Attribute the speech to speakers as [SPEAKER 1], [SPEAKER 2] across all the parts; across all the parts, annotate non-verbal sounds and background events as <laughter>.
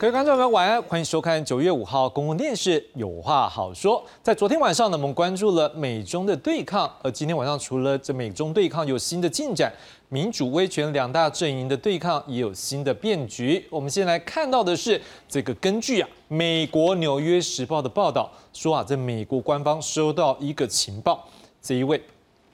[SPEAKER 1] 各位观众朋友，晚安，欢迎收看九月五号公共电视《有话好说》。在昨天晚上呢，我们关注了美中的对抗，而今天晚上除了这美中对抗有新的进展，民主威权两大阵营的对抗也有新的变局。我们先来看到的是这个，根据啊美国《纽约时报》的报道说啊，在美国官方收到一个情报，这一位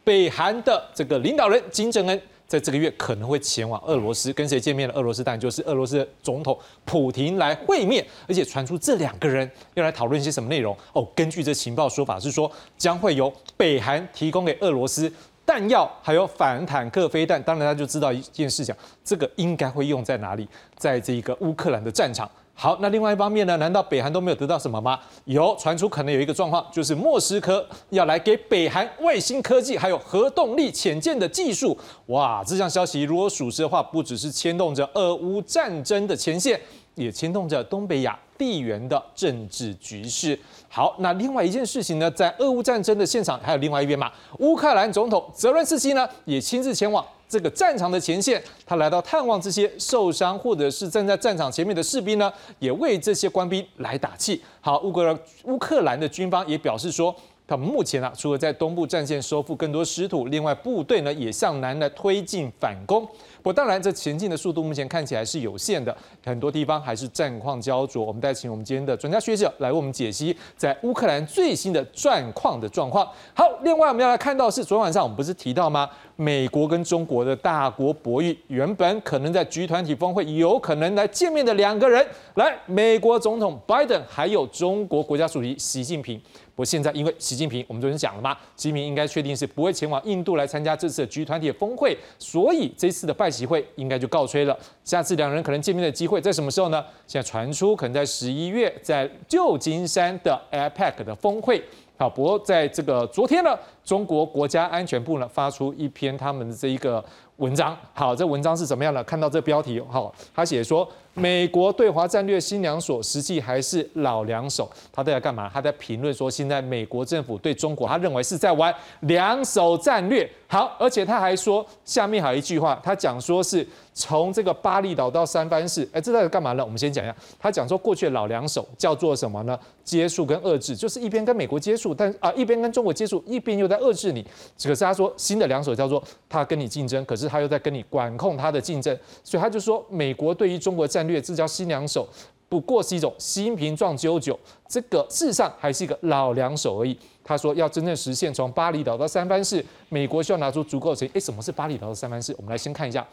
[SPEAKER 1] 北韩的这个领导人金正恩。在这个月可能会前往俄罗斯跟谁见面了？俄罗斯当然就是俄罗斯的总统普廷来会面，而且传出这两个人要来讨论一些什么内容哦。根据这情报说法是说，将会由北韩提供给俄罗斯弹药，还有反坦克飞弹。当然，他就知道一件事情，这个应该会用在哪里，在这个乌克兰的战场。好，那另外一方面呢？难道北韩都没有得到什么吗？有传出可能有一个状况，就是莫斯科要来给北韩卫星科技，还有核动力潜舰的技术。哇，这项消息如果属实的话，不只是牵动着俄乌战争的前线，也牵动着东北亚地缘的政治局势。好，那另外一件事情呢，在俄乌战争的现场，还有另外一边嘛，乌克兰总统泽伦斯基呢，也亲自前往。这个战场的前线，他来到探望这些受伤或者是站在战场前面的士兵呢，也为这些官兵来打气。好，乌克兰乌克兰的军方也表示说。他们目前啊，除了在东部战线收复更多失土，另外部队呢也向南来推进反攻。不过当然，这前进的速度目前看起来是有限的，很多地方还是战况焦灼。我们再请我们今天的专家学者来为我们解析在乌克兰最新的战况的状况。好，另外我们要来看到是昨天晚上我们不是提到吗？美国跟中国的大国博弈，原本可能在局团体峰会有可能来见面的两个人，来美国总统拜登还有中国国家主席习近平。不过现在，因为习近平，我们昨天讲了嘛，习近平应该确定是不会前往印度来参加这次的局团体峰会，所以这次的拜机会应该就告吹了。下次两人可能见面的机会在什么时候呢？现在传出可能在十一月，在旧金山的 APEC 的峰会。好，不过在这个昨天呢，中国国家安全部呢发出一篇他们的这一个文章。好，这文章是怎么样呢？看到这标题，好，他写说。美国对华战略新两手，实际还是老两手。他都在干嘛？他在评论说，现在美国政府对中国，他认为是在玩两手战略。好，而且他还说，下面还有一句话，他讲说是从这个巴厘岛到三藩市，<laughs> 哎，这在干嘛呢？我们先讲一下，他讲说过去的老两手叫做什么呢？接触跟遏制，就是一边跟美国接触，但啊一边跟中国接触，一边又在遏制你。可是他说新的两手叫做他跟你竞争，可是他又在跟你管控他的竞争，所以他就说美国对于中国战。略，这叫新两手，不过是一种新瓶撞旧酒，这个事实上还是一个老两手而已。他说要真正实现从巴厘岛到三藩市，美国需要拿出足够的钱。哎，什么是巴厘岛到三藩市？我们来先看一下，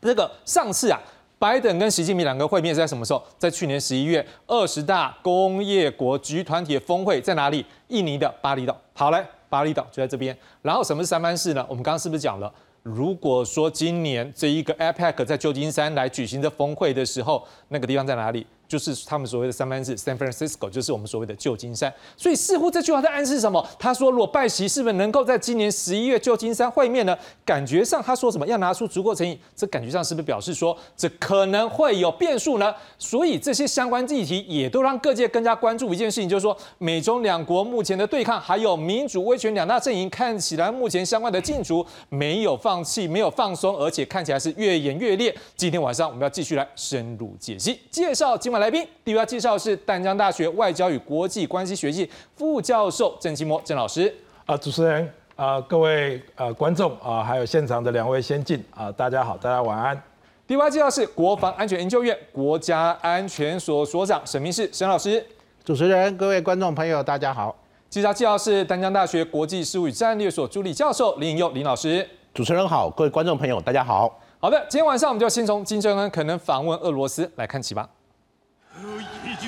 [SPEAKER 1] 这个上次啊，拜登跟习近平两个会面是在什么时候？在去年十一月二十大工业国局团体峰会在哪里？印尼的巴厘岛。好嘞，巴厘岛就在这边。然后什么是三藩市呢？我们刚刚是不是讲了？如果说今年这一个 APEC 在旧金山来举行的峰会的时候，那个地方在哪里？就是他们所谓的三藩市 San Francisco，就是我们所谓的旧金山。所以似乎这句话在暗示什么？他说，如果拜习是不是能够在今年十一月旧金山会面呢？感觉上他说什么要拿出足够诚意，这感觉上是不是表示说这可能会有变数呢？所以这些相关议题也都让各界更加关注一件事情，就是说美中两国目前的对抗，还有民主威权两大阵营看起来目前相关的进逐没有放弃，没有放松，而且看起来是越演越烈。今天晚上我们要继续来深入解析，介绍今晚。来宾，第一位介绍是淡江大学外交与国际关系学系副教授郑清模郑老师。
[SPEAKER 2] 啊，主持人啊，各位呃观众啊，还有现场的两位先进啊，大家好，大家晚安。
[SPEAKER 1] 第一位介绍是国防安全研究院国家安全所所长沈明世沈老师。
[SPEAKER 3] 主持人，各位观众朋友，大家好。
[SPEAKER 1] 介绍介绍是淡江大学国际事务与战略所助理教授林颖佑林老师。
[SPEAKER 4] 主持人好，各位观众朋友，大家好。
[SPEAKER 1] 好的，今天晚上我们就先从金正恩可能访问俄罗斯来看起吧。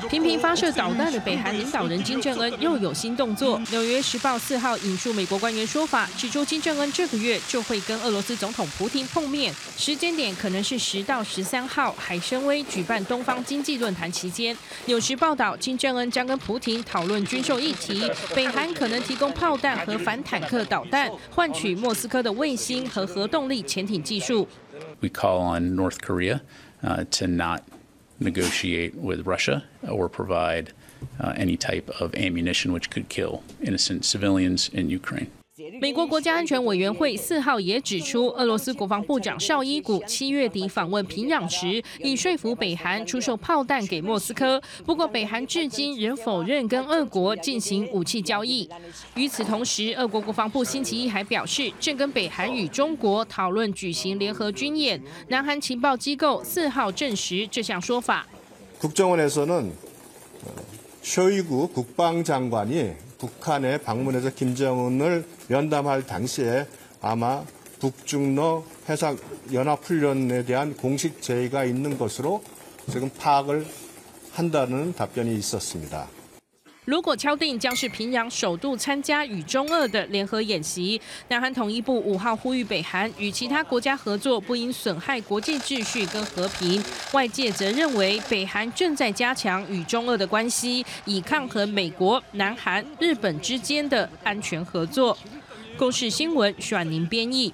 [SPEAKER 5] 频频发射导弹的北韩领导人金正恩又有新动作。纽约时报四号引述美国官员说法，指出金正恩这个月就会跟俄罗斯总统普京碰面，时间点可能是十到十三号海参崴举办东方经济论坛期间。纽时报道，金正恩将跟普京讨论军售议题，北韩可能提供炮弹和反坦克导弹，换取莫斯科的卫星和核动力潜艇技术。
[SPEAKER 6] We call on North Korea to not. Negotiate with Russia or provide uh, any type of ammunition which could kill innocent civilians in Ukraine.
[SPEAKER 5] 美国国家安全委员会四号也指出，俄罗斯国防部长绍伊古七月底访问平壤时，已说服北韩出售炮弹给莫斯科。不过，北韩至今仍否认跟俄国进行武器交易。与此同时，俄国国防部星期一还表示，正跟北韩与中国讨论举行联合军演。南韩情报机构四号证实这项说法。
[SPEAKER 7] 국정원에서는쇼이구국방장관이 북한에 방문해서 김정은을 면담할 당시에 아마 북중러 해상 연합훈련에 대한 공식 제의가 있는 것으로 지금 파악을 한다는 답변이 있었습니다.
[SPEAKER 5] 如果敲定将是平壤首度参加与中俄的联合演习，南韩统一部五号呼吁北韩与其他国家合作，不应损害国际秩序跟和平。外界则认为，北韩正在加强与中俄的关系，以抗衡美国、南韩、日本之间的安全合作。公视新闻选宁编译。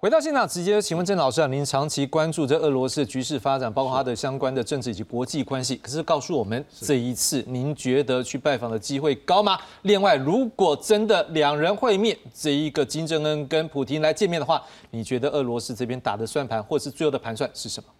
[SPEAKER 1] 回到现场，直接请问郑老师啊，您长期关注这俄罗斯的局势发展，包括它的相关的政治以及国际关系。可是告诉我们，这一次您觉得去拜访的机会高吗？另外，如果真的两人会面，这一个金正恩跟普京来见面的话，你觉得俄罗斯这边打的算盘，或是最后的盘算是什么？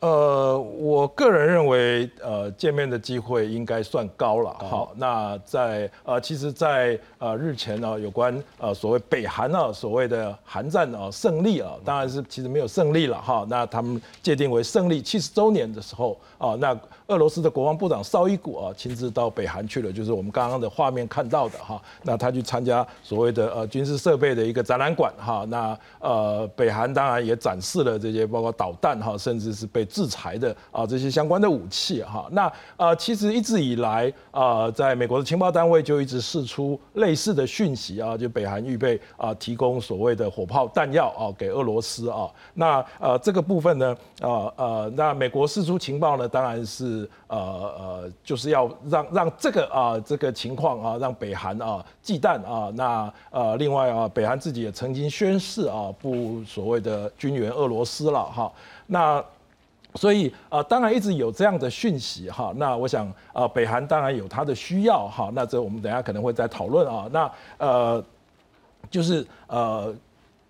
[SPEAKER 2] 呃，我个人认为，呃，见面的机会应该算高了。好，那在呃，其实，在呃日前呢，有关呃所谓北韩呢所谓的韩战啊胜利啊，当然是其实没有胜利了哈。那他们界定为胜利七十周年的时候啊，那俄罗斯的国防部长绍伊古啊亲自到北韩去了，就是我们刚刚的画面看到的哈。那他去参加所谓的呃军事设备的一个展览馆哈。那呃北韩当然也展示了这些包括导弹哈，甚至是被制裁的啊这些相关的武器哈，那呃其实一直以来啊，在美国的情报单位就一直释出类似的讯息啊，就北韩预备啊提供所谓的火炮弹药啊给俄罗斯啊，那呃这个部分呢呃呃那美国释出情报呢，当然是呃呃就是要让让这个啊这个情况啊让北韩啊忌惮啊，那呃另外啊北韩自己也曾经宣誓啊不所谓的军援俄罗斯了哈，那。所以啊，当然一直有这样的讯息哈。那我想啊，北韩当然有它的需要哈。那这我们等下可能会再讨论啊。那呃，就是呃，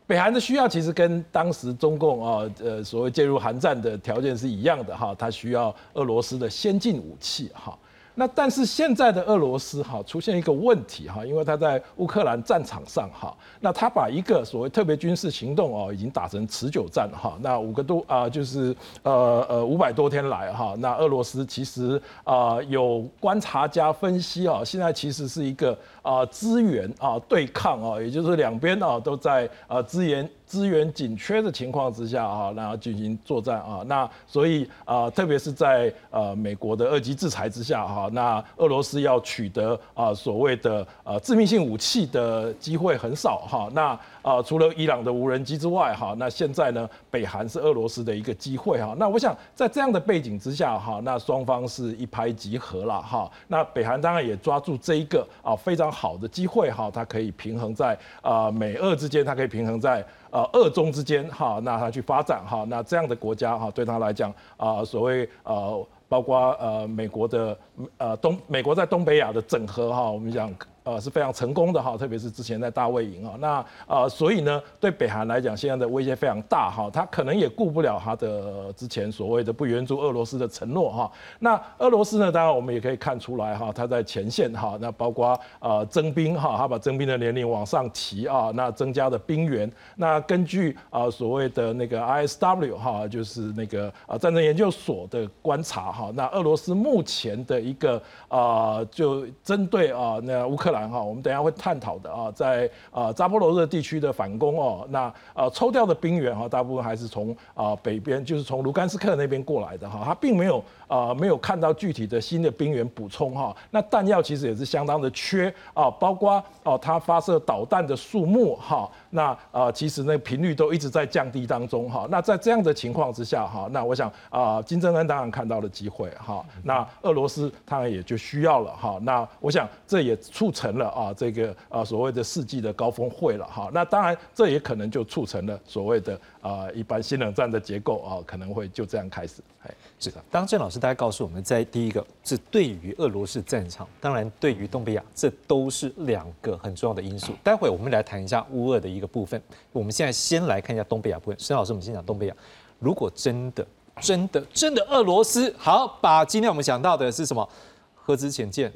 [SPEAKER 2] 北韩的需要其实跟当时中共啊呃所谓介入韩战的条件是一样的哈。它需要俄罗斯的先进武器哈。那但是现在的俄罗斯哈出现一个问题哈，因为他在乌克兰战场上哈，那他把一个所谓特别军事行动哦，已经打成持久战哈，那五个多啊就是呃呃五百多天来哈，那俄罗斯其实啊有观察家分析啊，现在其实是一个啊资源啊对抗啊，也就是两边啊都在啊资源。资源紧缺的情况之下啊，然后进行作战啊，那所以啊，特别是在呃美国的二级制裁之下哈，那俄罗斯要取得啊所谓的啊致命性武器的机会很少哈，那啊除了伊朗的无人机之外哈，那现在呢北韩是俄罗斯的一个机会哈，那我想在这样的背景之下哈，那双方是一拍即合了哈，那北韩当然也抓住这一个啊非常好的机会哈，它可以平衡在啊美俄之间，它可以平衡在。呃，二中之间哈，那他去发展哈，那这样的国家哈，对他来讲啊，所谓呃，包括呃美国的呃东美国在东北亚的整合哈，我们讲。呃是非常成功的哈，特别是之前在大卫营啊，那呃所以呢，对北韩来讲，现在的威胁非常大哈，他可能也顾不了他的之前所谓的不援助俄罗斯的承诺哈。那俄罗斯呢，当然我们也可以看出来哈，他在前线哈，那包括呃征兵哈，他把征兵的年龄往上提啊，那增加的兵员，那根据啊所谓的那个 ISW 哈，就是那个啊战争研究所的观察哈，那俄罗斯目前的一个啊就针对啊那乌克兰。哈，我们等下会探讨的啊，在啊扎波罗热地区的反攻哦，那呃抽调的兵员哈，大部分还是从啊北边，就是从卢甘斯克那边过来的哈，他并没有啊没有看到具体的新的兵员补充哈，那弹药其实也是相当的缺啊，包括哦他发射导弹的数目哈，那呃其实那频率都一直在降低当中哈。那在这样的情况之下哈，那我想啊金正恩当然看到了机会哈，那俄罗斯当然也就需要了哈。那我想这也促成了啊这个啊所谓的世纪的高峰会了哈。那当然这也可能就促成了所谓的啊一般新冷战的结构啊可能会就这样开始。哎，
[SPEAKER 1] 是的。当郑老师大概告诉我们在第一个是对于俄罗斯战场，当然对于东北亚，这都是两个很重要的因素。待会我们来谈一下乌俄的一个部分。我们现在先来看一下东北亚部分。沈老师，我们先讲东北亚。如果真的、真的、真的俄罗斯好把今天我们想到的是什么核子潜舰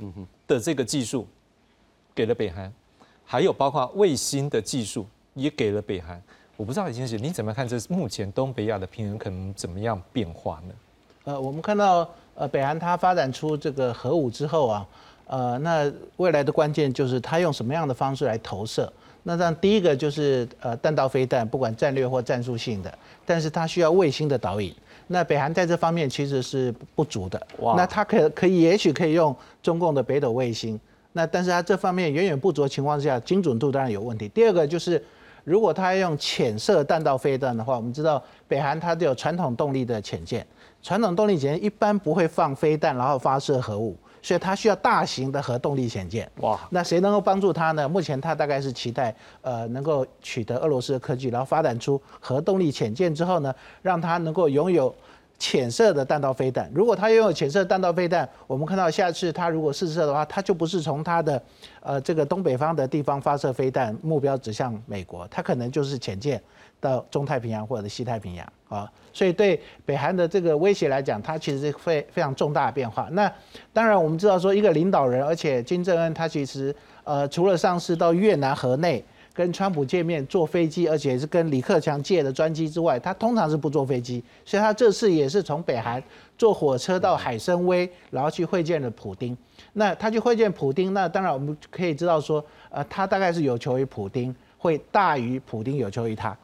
[SPEAKER 1] 的这个技术给了北韩，还有包括卫星的技术也给了北韩。我不知道李先生你怎么看这目前东北亚的平衡可能怎么样变化呢？
[SPEAKER 3] 呃，我们看到呃北韩它发展出这个核武之后啊，呃，那未来的关键就是它用什么样的方式来投射。那这样第一个就是呃弹道飞弹，不管战略或战术性的，但是它需要卫星的导引。那北韩在这方面其实是不足的。哇，那它可可以也许可以用中共的北斗卫星，那但是它这方面远远不足的情况之下，精准度当然有问题。第二个就是。如果他用浅射弹道飞弹的话，我们知道北韩它都有传统动力的潜舰，传统动力潜舰一般不会放飞弹，然后发射核武，所以它需要大型的核动力潜舰。哇，那谁能够帮助它呢？目前它大概是期待，呃，能够取得俄罗斯的科技，然后发展出核动力潜舰之后呢，让它能够拥有。浅色的弹道飞弹，如果它拥有浅色弹道飞弹，我们看到下次它如果试射的话，它就不是从它的呃这个东北方的地方发射飞弹，目标指向美国，它可能就是潜舰到中太平洋或者西太平洋啊。<laughs> 所以对北韩的这个威胁来讲，它其实是非非常重大的变化。那当然我们知道说一个领导人，而且金正恩他其实呃除了上市到越南河内。跟川普见面坐飞机，而且是跟李克强借的专机之外，他通常是不坐飞机，所以他这次也是从北韩坐火车到海参崴，然后去会见了普丁。那他去会见普丁，那当然我们可以知道说，呃，他大概是有求于普丁，会大于普丁有求于他，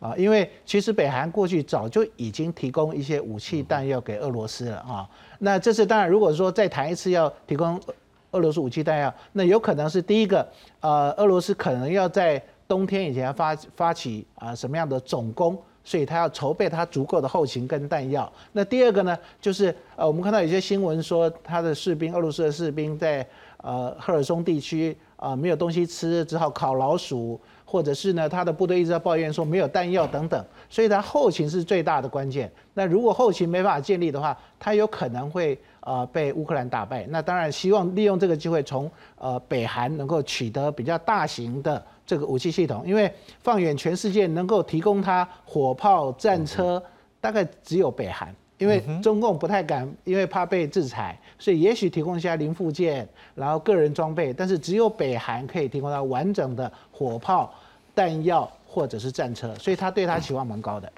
[SPEAKER 3] 啊，因为其实北韩过去早就已经提供一些武器弹药给俄罗斯了啊。那这次当然如果说再谈一次要提供。俄罗斯武器弹药，那有可能是第一个，呃，俄罗斯可能要在冬天以前发发起啊什么样的总攻，所以他要筹备他足够的后勤跟弹药。那第二个呢，就是呃，我们看到有些新闻说，他的士兵，俄罗斯的士兵在呃赫尔松地区啊没有东西吃，只好烤老鼠，或者是呢他的部队一直在抱怨说没有弹药等等，所以他后勤是最大的关键。那如果后勤没办法建立的话，他有可能会。呃，被乌克兰打败，那当然希望利用这个机会从呃北韩能够取得比较大型的这个武器系统，因为放眼全世界，能够提供它火炮、战车，大概只有北韩，因为中共不太敢，因为怕被制裁，所以也许提供一下零附件，然后个人装备，但是只有北韩可以提供到完整的火炮、弹药或者是战车，所以他对他期望蛮高的。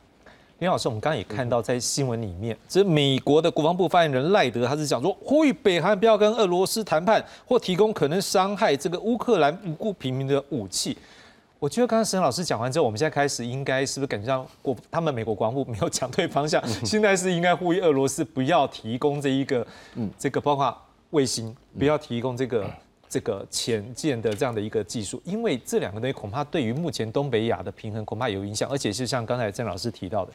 [SPEAKER 1] 林老师，我们刚刚也看到在新闻里面，这美国的国防部发言人赖德他是讲说，呼吁北韩不要跟俄罗斯谈判或提供可能伤害这个乌克兰无辜平民的武器。我觉得刚刚沈老师讲完之后，我们现在开始应该是不是感觉到国他们美国国防部没有讲对方向，<laughs> 现在是应该呼吁俄罗斯不要提供这一个，嗯，这个包括卫星，不要提供这个。这个潜舰的这样的一个技术，因为这两个东西恐怕对于目前东北亚的平衡恐怕有影响，而且是像刚才郑老师提到的，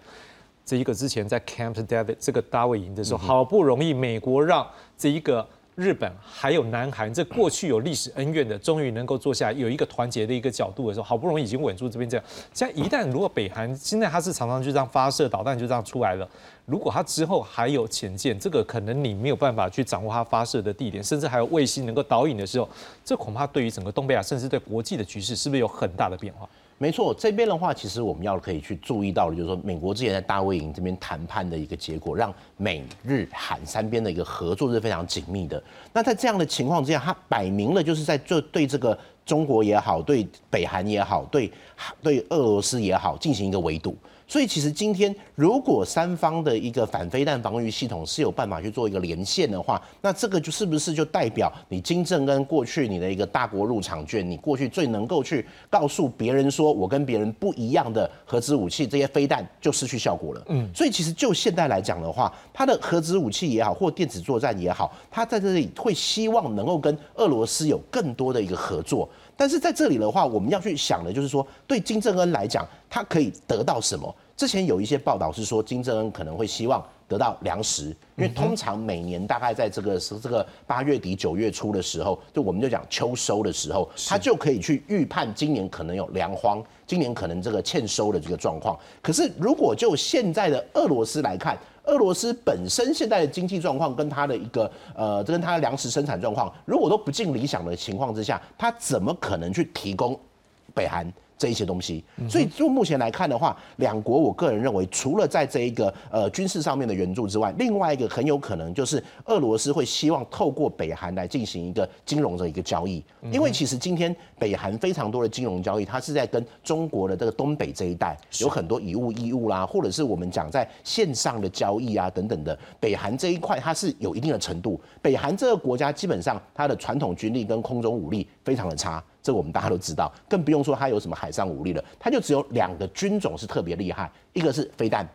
[SPEAKER 1] 这一个之前在 Camp David 这个大卫营的时候，好不容易美国让这一个。日本还有南韩，这过去有历史恩怨的，终于能够坐下有一个团结的一个角度的时候，好不容易已经稳住这边这样。现在一旦如果北韩现在它是常常就这样发射导弹就这样出来了，如果它之后还有潜舰，这个可能你没有办法去掌握它发射的地点，甚至还有卫星能够导引的时候，这恐怕对于整个东北亚，甚至对国际的局势，是不是有很大的变化？
[SPEAKER 4] 没错，这边的话，其实我们要可以去注意到的，就是说，美国之前在大卫营这边谈判的一个结果，让美日韩三边的一个合作是非常紧密的。那在这样的情况之下，他摆明了就是在这对这个中国也好，对北韩也好，对对俄罗斯也好，进行一个围堵。所以其实今天，如果三方的一个反飞弹防御系统是有办法去做一个连线的话，那这个就是不是就代表你金正恩过去你的一个大国入场券，你过去最能够去告诉别人说我跟别人不一样的核子武器这些飞弹就失去效果了。嗯，所以其实就现在来讲的话，它的核子武器也好，或电子作战也好，它在这里会希望能够跟俄罗斯有更多的一个合作。但是在这里的话，我们要去想的就是说，对金正恩来讲，他可以得到什么？之前有一些报道是说，金正恩可能会希望得到粮食，因为通常每年大概在这个是这个八月底九月初的时候，就我们就讲秋收的时候，他就可以去预判今年可能有粮荒，今年可能这个欠收的这个状况。可是如果就现在的俄罗斯来看，俄罗斯本身现在的经济状况跟它的一个呃，跟它的粮食生产状况，如果都不尽理想的情况之下，它怎么可能去提供北韩？这一些东西，所以就目前来看的话，两国我个人认为，除了在这一个呃军事上面的援助之外，另外一个很有可能就是俄罗斯会希望透过北韩来进行一个金融的一个交易，因为其实今天北韩非常多的金融交易，它是在跟中国的这个东北这一带有很多以物易物啦，或者是我们讲在线上的交易啊等等的，北韩这一块它是有一定的程度，北韩这个国家基本上它的传统军力跟空中武力非常的差。这我们大家都知道，更不用说它有什么海上武力了，它就只有两个军种是特别厉害，一个是飞弹。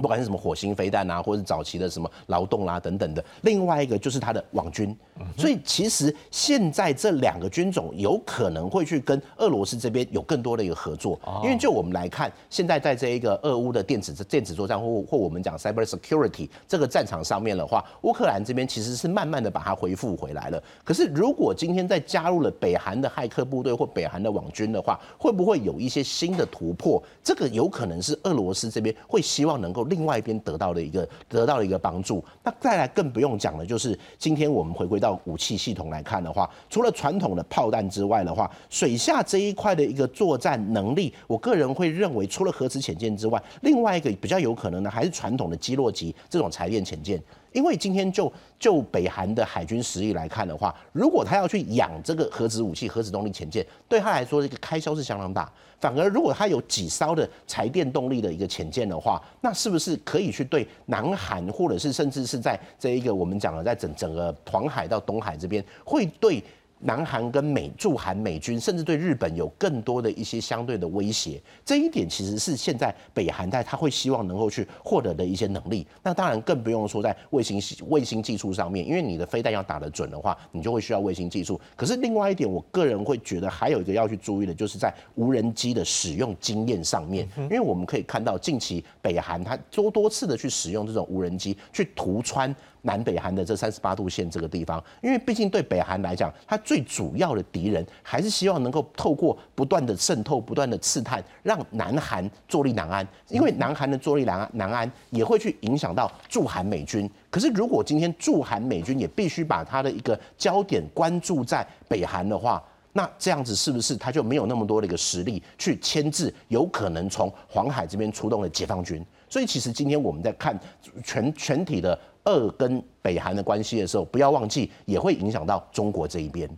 [SPEAKER 4] 不管是什么火星飞弹啊，或者是早期的什么劳动啦等等的，另外一个就是它的网军。所以其实现在这两个军种有可能会去跟俄罗斯这边有更多的一个合作，因为就我们来看，现在在这一个俄乌的电子电子作战或或我们讲 cyber security 这个战场上面的话，乌克兰这边其实是慢慢的把它恢复回来了。可是如果今天再加入了北韩的骇客部队或北韩的网军的话，会不会有一些新的突破？这个有可能是俄罗斯这边会希望能够。另外一边得到的一个得到的一个帮助，那再来更不用讲了，就是今天我们回归到武器系统来看的话，除了传统的炮弹之外的话，水下这一块的一个作战能力，我个人会认为，除了核子潜舰之外，另外一个比较有可能的还是传统的基洛级这种柴电潜舰。因为今天就就北韩的海军实力来看的话，如果他要去养这个核子武器、核子动力潜舰，对他来说这个开销是相当大。反而如果它有几艘的柴电动力的一个潜舰的话，那是不是可以去对南韩，或者是甚至是在这一个我们讲的在整整个黄海到东海这边，会对？南韩跟美驻韩美军，甚至对日本有更多的一些相对的威胁，这一点其实是现在北韩在他会希望能够去获得的一些能力。那当然更不用说在卫星卫星技术上面，因为你的飞弹要打得准的话，你就会需要卫星技术。可是另外一点，我个人会觉得还有一个要去注意的，就是在无人机的使用经验上面，因为我们可以看到近期北韩它多多次的去使用这种无人机去突穿。南北韩的这三十八度线这个地方，因为毕竟对北韩来讲，它最主要的敌人还是希望能够透过不断的渗透、不断的刺探，让南韩坐立难安。因为南韩的坐立难安，难安也会去影响到驻韩美军。可是如果今天驻韩美军也必须把他的一个焦点关注在北韩的话，那这样子是不是他就没有那么多的一个实力去牵制有可能从黄海这边出动的解放军？所以其实今天我们在看全全体的。二跟北韩的关系的时候，不要忘记也会影响到中国这一边。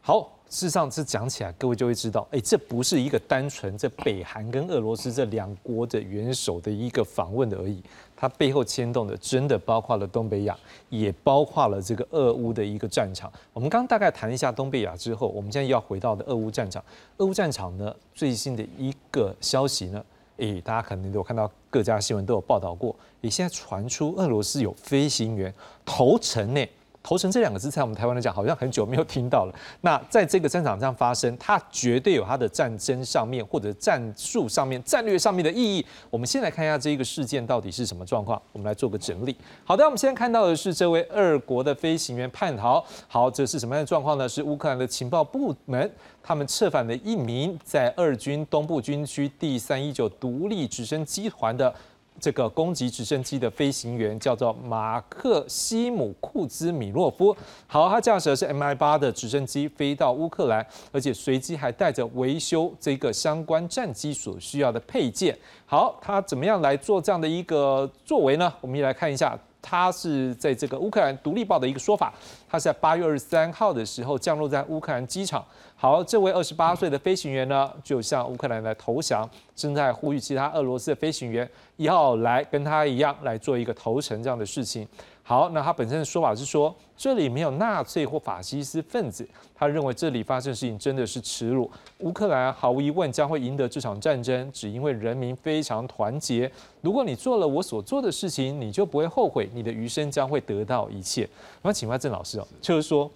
[SPEAKER 1] 好，事实上这讲起来，各位就会知道，哎，这不是一个单纯这北韩跟俄罗斯这两国的元首的一个访问的而已，它背后牵动的真的包括了东北亚，也包括了这个俄乌的一个战场。我们刚刚大概谈一下东北亚之后，我们现在要回到的俄乌战场。俄乌战场呢，最新的一个消息呢？诶，大家可能都有看到各家新闻都有报道过，你现在传出俄罗斯有飞行员投诚呢。投诚这两个字，在我们台湾来讲，好像很久没有听到了。<laughs> 那在这个战场上发生，它绝对有它的战争上面或者战术上面、战略上面的意义。我们先来看一下这个事件到底是什么状况，我们来做个整理。好的，我们现在看到的是这位二国的飞行员叛逃。好，这是什么样的状况呢？是乌克兰的情报部门，他们策反了一名在二军东部军区第三一九独立直升机团的。这个攻击直升机的飞行员叫做马克西姆库兹米洛夫。好，他驾驶的是 Mi 八的直升机飞到乌克兰，而且随机还带着维修这个相关战机所需要的配件。好，他怎么样来做这样的一个作为呢？我们也来看一下。他是在这个乌克兰独立报的一个说法，他是在八月二十三号的时候降落在乌克兰机场。好，这位二十八岁的飞行员呢，就向乌克兰来投降，正在呼吁其他俄罗斯的飞行员要来跟他一样来做一个投诚这样的事情。好，那他本身的说法是说，这里没有纳粹或法西斯分子。他认为这里发生的事情真的是耻辱。乌克兰毫无疑问将会赢得这场战争，只因为人民非常团结。如果你做了我所做的事情，你就不会后悔，你的余生将会得到一切。那请问郑老师哦，就是说，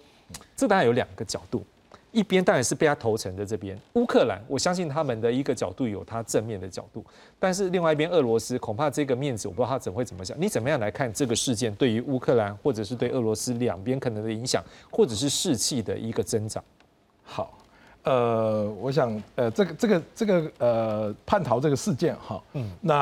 [SPEAKER 1] 这当然有两个角度。一边当然是被他投诚的这边，乌克兰，我相信他们的一个角度有他正面的角度，但是另外一边俄罗斯恐怕这个面子我不知道他怎会怎么想。你怎么样来看这个事件对于乌克兰或者是对俄罗斯两边可能的影响，或者是士气的一个增长？
[SPEAKER 2] 好。呃，我想，呃，这个这个这个呃叛逃这个事件哈，嗯，那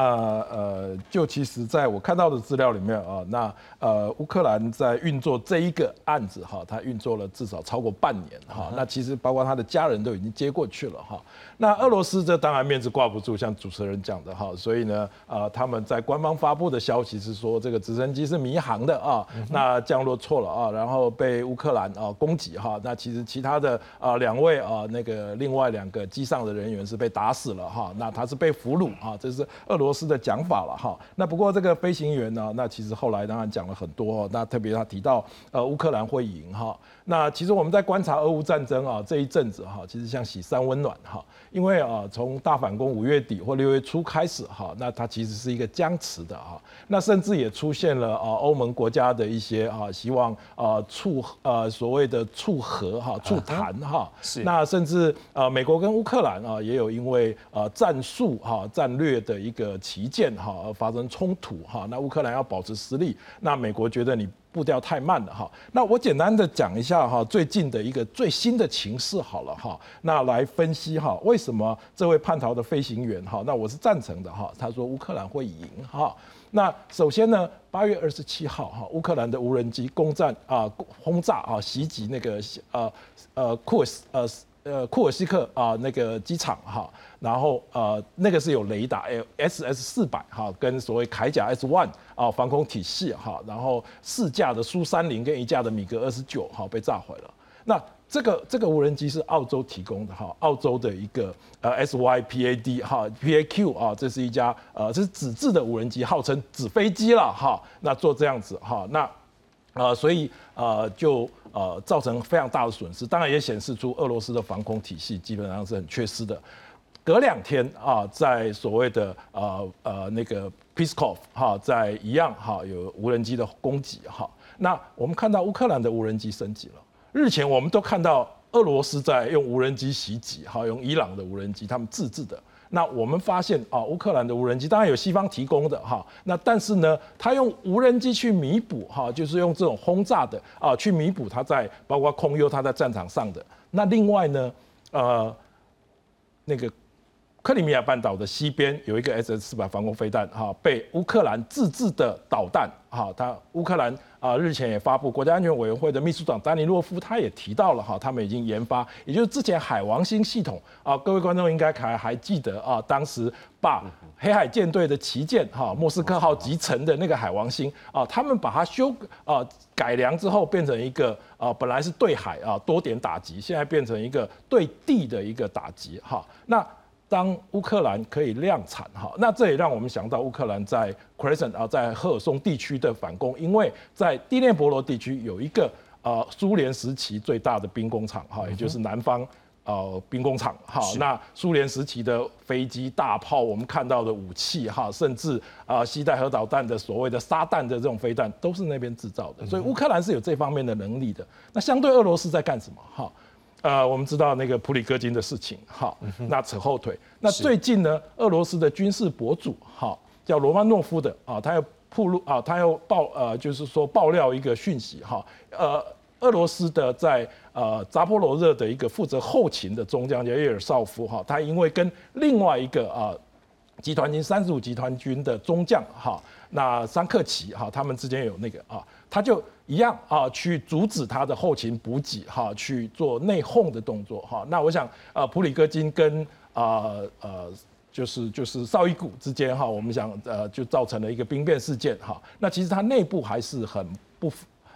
[SPEAKER 2] 呃，就其实在我看到的资料里面啊，那呃，乌克兰在运作这一个案子哈，他运作了至少超过半年哈，那其实包括他的家人都已经接过去了哈。那俄罗斯这当然面子挂不住，像主持人讲的哈，所以呢，啊，他们在官方发布的消息是说这个直升机是迷航的啊，那降落错了啊，然后被乌克兰啊攻击哈，那其实其他的啊两位啊。那个另外两个机上的人员是被打死了哈，那他是被俘虏啊，这是俄罗斯的讲法了哈。那不过这个飞行员呢，那其实后来当然讲了很多，那特别他提到呃乌克兰会赢哈。那其实我们在观察俄乌战争啊这一阵子哈，其实像喜三温暖哈，因为啊从大反攻五月底或六月初开始哈，那它其实是一个僵持的哈，那甚至也出现了啊欧盟国家的一些啊希望啊促呃所谓的促和哈促谈哈，是那甚至啊美国跟乌克兰啊也有因为啊战术哈战略的一个旗舰哈而发生冲突哈，那乌克兰要保持实力，那美国觉得你。步调太慢了哈，那我简单的讲一下哈，最近的一个最新的情势好了哈，那来分析哈，为什么这位叛逃的飞行员哈，那我是赞成的哈，他说乌克兰会赢哈，那首先呢，八月二十七号哈，乌克兰的无人机攻占啊轰炸啊袭击那个呃呃库尔斯呃。呃，库尔西克啊，那个机场哈，然后呃，那个是有雷达，S S 四百哈，跟所谓铠甲 S One 啊防空体系哈，然后四架的苏三零跟一架的米格二十九哈被炸毁了。那这个这个无人机是澳洲提供的哈，澳洲的一个呃 S Y P A D 哈 P A Q 啊，这是一家呃这是纸质的无人机，号称纸飞机了哈。那做这样子哈，那呃所以呃就。呃，造成非常大的损失，当然也显示出俄罗斯的防空体系基本上是很缺失的。隔两天啊，在所谓的呃呃那个 Piskov 哈，在一样哈有无人机的攻击哈。那我们看到乌克兰的无人机升级了。日前我们都看到俄罗斯在用无人机袭击，哈，用伊朗的无人机，他们自制的。那我们发现啊，乌克兰的无人机当然有西方提供的哈，那但是呢，他用无人机去弥补哈，就是用这种轰炸的啊，去弥补他在包括空优他在战场上的。那另外呢，呃，那个克里米亚半岛的西边有一个 S S 四百防空飞弹哈，被乌克兰自制的导弹哈，它乌克兰。啊，日前也发布，国家安全委员会的秘书长丹尼洛夫他也提到了哈，他们已经研发，也就是之前海王星系统啊，各位观众应该还还记得啊，当时把黑海舰队的旗舰哈莫斯科号集成的那个海王星啊，他们把它修啊改良之后，变成一个啊本来是对海啊多点打击，现在变成一个对地的一个打击哈，那。当乌克兰可以量产哈，那这也让我们想到乌克兰在 Crescent 啊，在赫尔松地区的反攻，因为在第聂伯罗地区有一个呃苏联时期最大的兵工厂哈，也就是南方呃兵工厂哈。那苏联时期的飞机、大炮，我们看到的武器哈，甚至啊携带核导弹的所谓的撒旦的这种飞弹，都是那边制造的。所以乌克兰是有这方面的能力的。那相对俄罗斯在干什么哈？呃，我们知道那个普里戈金的事情，好，那扯后腿。那最近呢，俄罗斯的军事博主，好，叫罗曼诺夫的啊，他要铺路啊，他要爆呃，就是说爆料一个讯息哈，呃，俄罗斯的在呃扎波罗热的一个负责后勤的中将叫叶尔绍夫哈，他因为跟另外一个啊集团军三十五集团军的中将哈，那桑克奇哈，他们之间有那个啊，他就。一样啊，去阻止他的后勤补给哈，去做内讧的动作哈。那我想啊，普里戈金跟啊呃，就是就是绍伊古之间哈，我们想呃，就造成了一个兵变事件哈。那其实它内部还是很不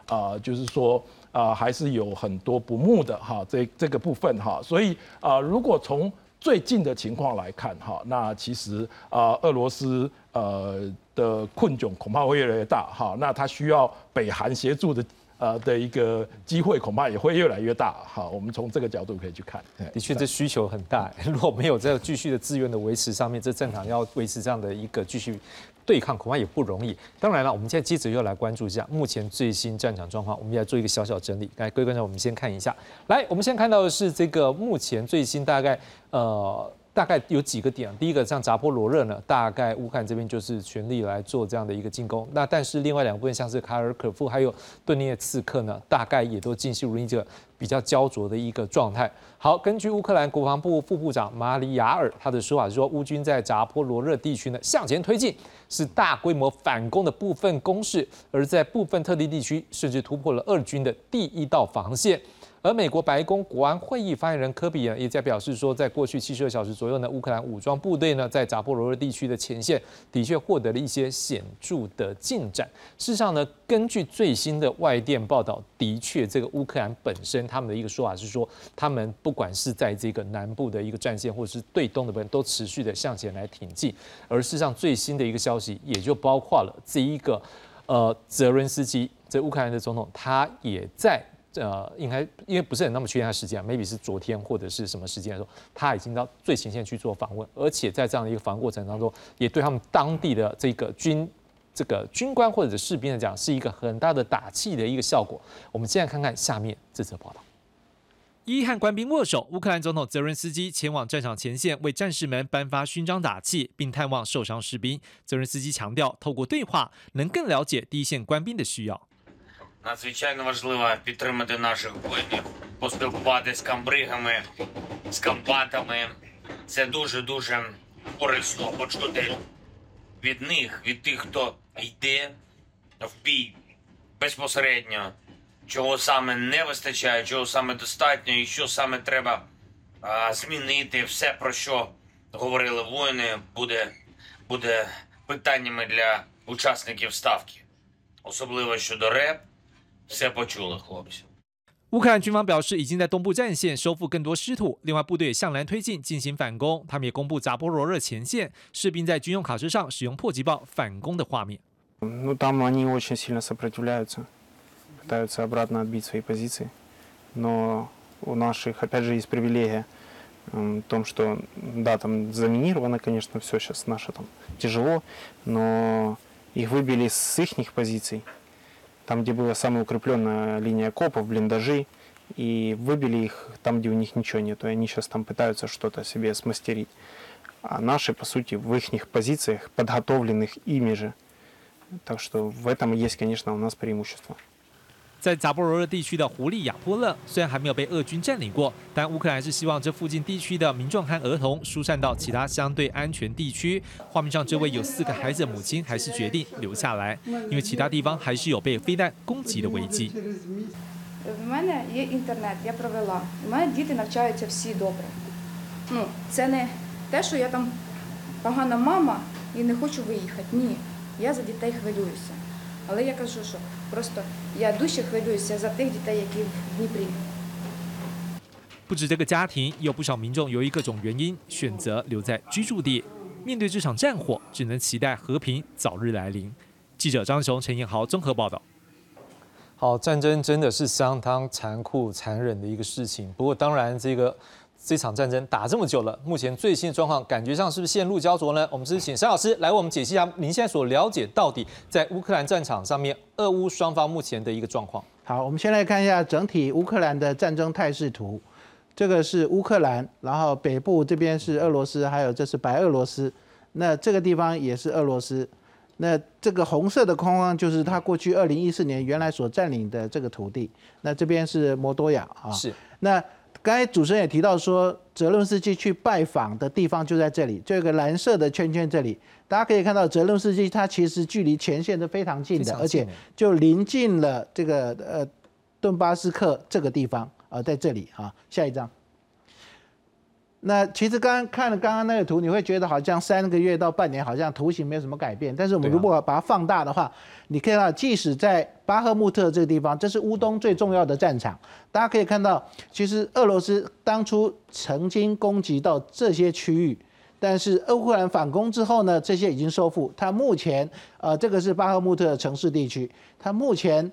[SPEAKER 2] 啊，就是说啊，还是有很多不睦的哈，这这个部分哈。所以啊，如果从最近的情况来看哈，那其实啊，俄罗斯呃。的困窘恐怕会越来越大，哈，那他需要北韩协助的，呃的一个机会恐怕也会越来越大，哈，我们从这个角度可以去看，
[SPEAKER 1] 的确这需求很大，<laughs> 如果没有这个继续的资源的维持上面，这正常要维持这样的一个继续。对抗恐怕也不容易。当然了，我们现在接着又来关注一下目前最新战场状况，我们要做一个小小整理。来，各位观众，我们先看一下。来，我们先看到的是这个目前最新大概呃。大概有几个点，第一个像扎波罗热呢，大概乌克兰这边就是全力来做这样的一个进攻。那但是另外两部分像是卡尔可夫还有顿涅茨克呢，大概也都进入了一个比较焦灼的一个状态。好，根据乌克兰国防部副部长马里亚尔他的说法是说，乌军在扎波罗热地区呢向前推进，是大规模反攻的部分攻势，而在部分特定地区甚至突破了俄军的第一道防线。而美国白宫国安会议发言人科比呢，也在表示说，在过去七十二小时左右呢，乌克兰武装部队呢在扎波罗热地区的前线的确获得了一些显著的进展。事实上呢，根据最新的外电报道，的确这个乌克兰本身他们的一个说法是说，他们不管是在这个南部的一个战线，或者是对东的部分，都持续的向前来挺进。而事实上最新的一个消息，也就包括了这一个呃泽伦斯基，这乌克兰的总统，他也在。呃，应该因为不是很那么确定他时间，maybe 是昨天或者是什么时间的时候，他已经到最前线去做访问，而且在这样的一个访问过程当中，也对他们当地的这个军这个军官或者士兵来讲，是一个很大的打气的一个效果。我们现在看看下面这则报道：一和官兵握手，乌克兰总统泽伦斯基前往战场前线为战士们颁发勋章打气，并探望受伤士兵。泽伦斯基强调，透过对话能更了解第一线官兵的需要。
[SPEAKER 8] Надзвичайно важливо підтримати наших воїнів, поспілкуватися з камбригами, з комбатами. Це дуже-дуже корисно почути від них, від тих, хто йде в бій безпосередньо, чого саме не вистачає, чого саме достатньо і що саме треба а, змінити. Все, про що говорили воїни, буде, буде питаннями для учасників ставки. Особливо щодо РЕП.
[SPEAKER 1] 乌克兰军方表示，已经在东部战线收复更多失土，另外部队向南推进进行反攻。他们也公布扎波罗热前线士兵在军用卡车上使用迫击炮反攻的画面。
[SPEAKER 9] Ну там они очень сильно сопротивляются, пытаются обратно отбить свои позиции. Но у наших опять же есть привилегия в том, что да, там заминировано, конечно, все сейчас наше там тяжело, но их выбили с их позиций. Там, где была самая укрепленная линия окопов, блиндажи, и выбили их там, где у них ничего нет. И они сейчас там пытаются что-то себе смастерить. А наши, по сути, в их позициях, подготовленных ими же. Так что в этом есть, конечно, у нас преимущество.
[SPEAKER 1] 在扎波罗热地区的狐狸亚波勒虽然还没有被俄军占领过，但乌克兰是希望这附近地区的民众和儿童疏散到其他相对安全地区。画面上这位有四个孩子的母亲还是决定留下来，因为其他地方还是有被飞弹攻击的危机。
[SPEAKER 10] В мене є інтернет, я провела. У мене діти навчаються всі добре. Ну, це не те, що я там погана мама і не хочу виїхати. Ні, я за дітей хвилююся. Але я кажу, що просто я дужче хвилююся за тих дітей, які в Дніпрі.
[SPEAKER 1] 不止这个家庭，有不少民众由于各种原因选择留在居住地。面对这场战火，只能期待和平早日来临。记者张雄、陈彦豪综合报道。好，战争真的是相当残酷、残忍的一个事情。不过，当然这个。 这场战争打这么久了，目前最新的状况感觉上是不是陷入焦灼呢？我们是请沈老师来为我们解析一下您现在所了解到底在乌克兰战场上面，俄乌双方目前的一个状况。
[SPEAKER 3] 好，我们先来看一下整体乌克兰的战争态势图。这个是乌克兰，然后北部这边是俄罗斯，还有这是白俄罗斯。那这个地方也是俄罗斯。那这个红色的框框就是他过去二零一四年原来所占领的这个土地。那这边是摩多亚啊。
[SPEAKER 1] 是。
[SPEAKER 3] 那刚才主持人也提到说，泽伦斯基去拜访的地方就在这里，这个蓝色的圈圈这里，大家可以看到泽伦斯基他其实距离前线是非常近的，而且就临近了这个呃顿巴斯克这个地方啊，在这里啊，下一张。那其实刚刚看了刚刚那个图，你会觉得好像三个月到半年，好像图形没有什么改变。但是我们如果把它放大的话，你可以看到即使在巴赫穆特这个地方，这是乌东最重要的战场。大家可以看到，其实俄罗斯当初曾经攻击到这些区域，但是乌克兰反攻之后呢，这些已经收复。它目前呃，这个是巴赫穆特的城市地区，它目前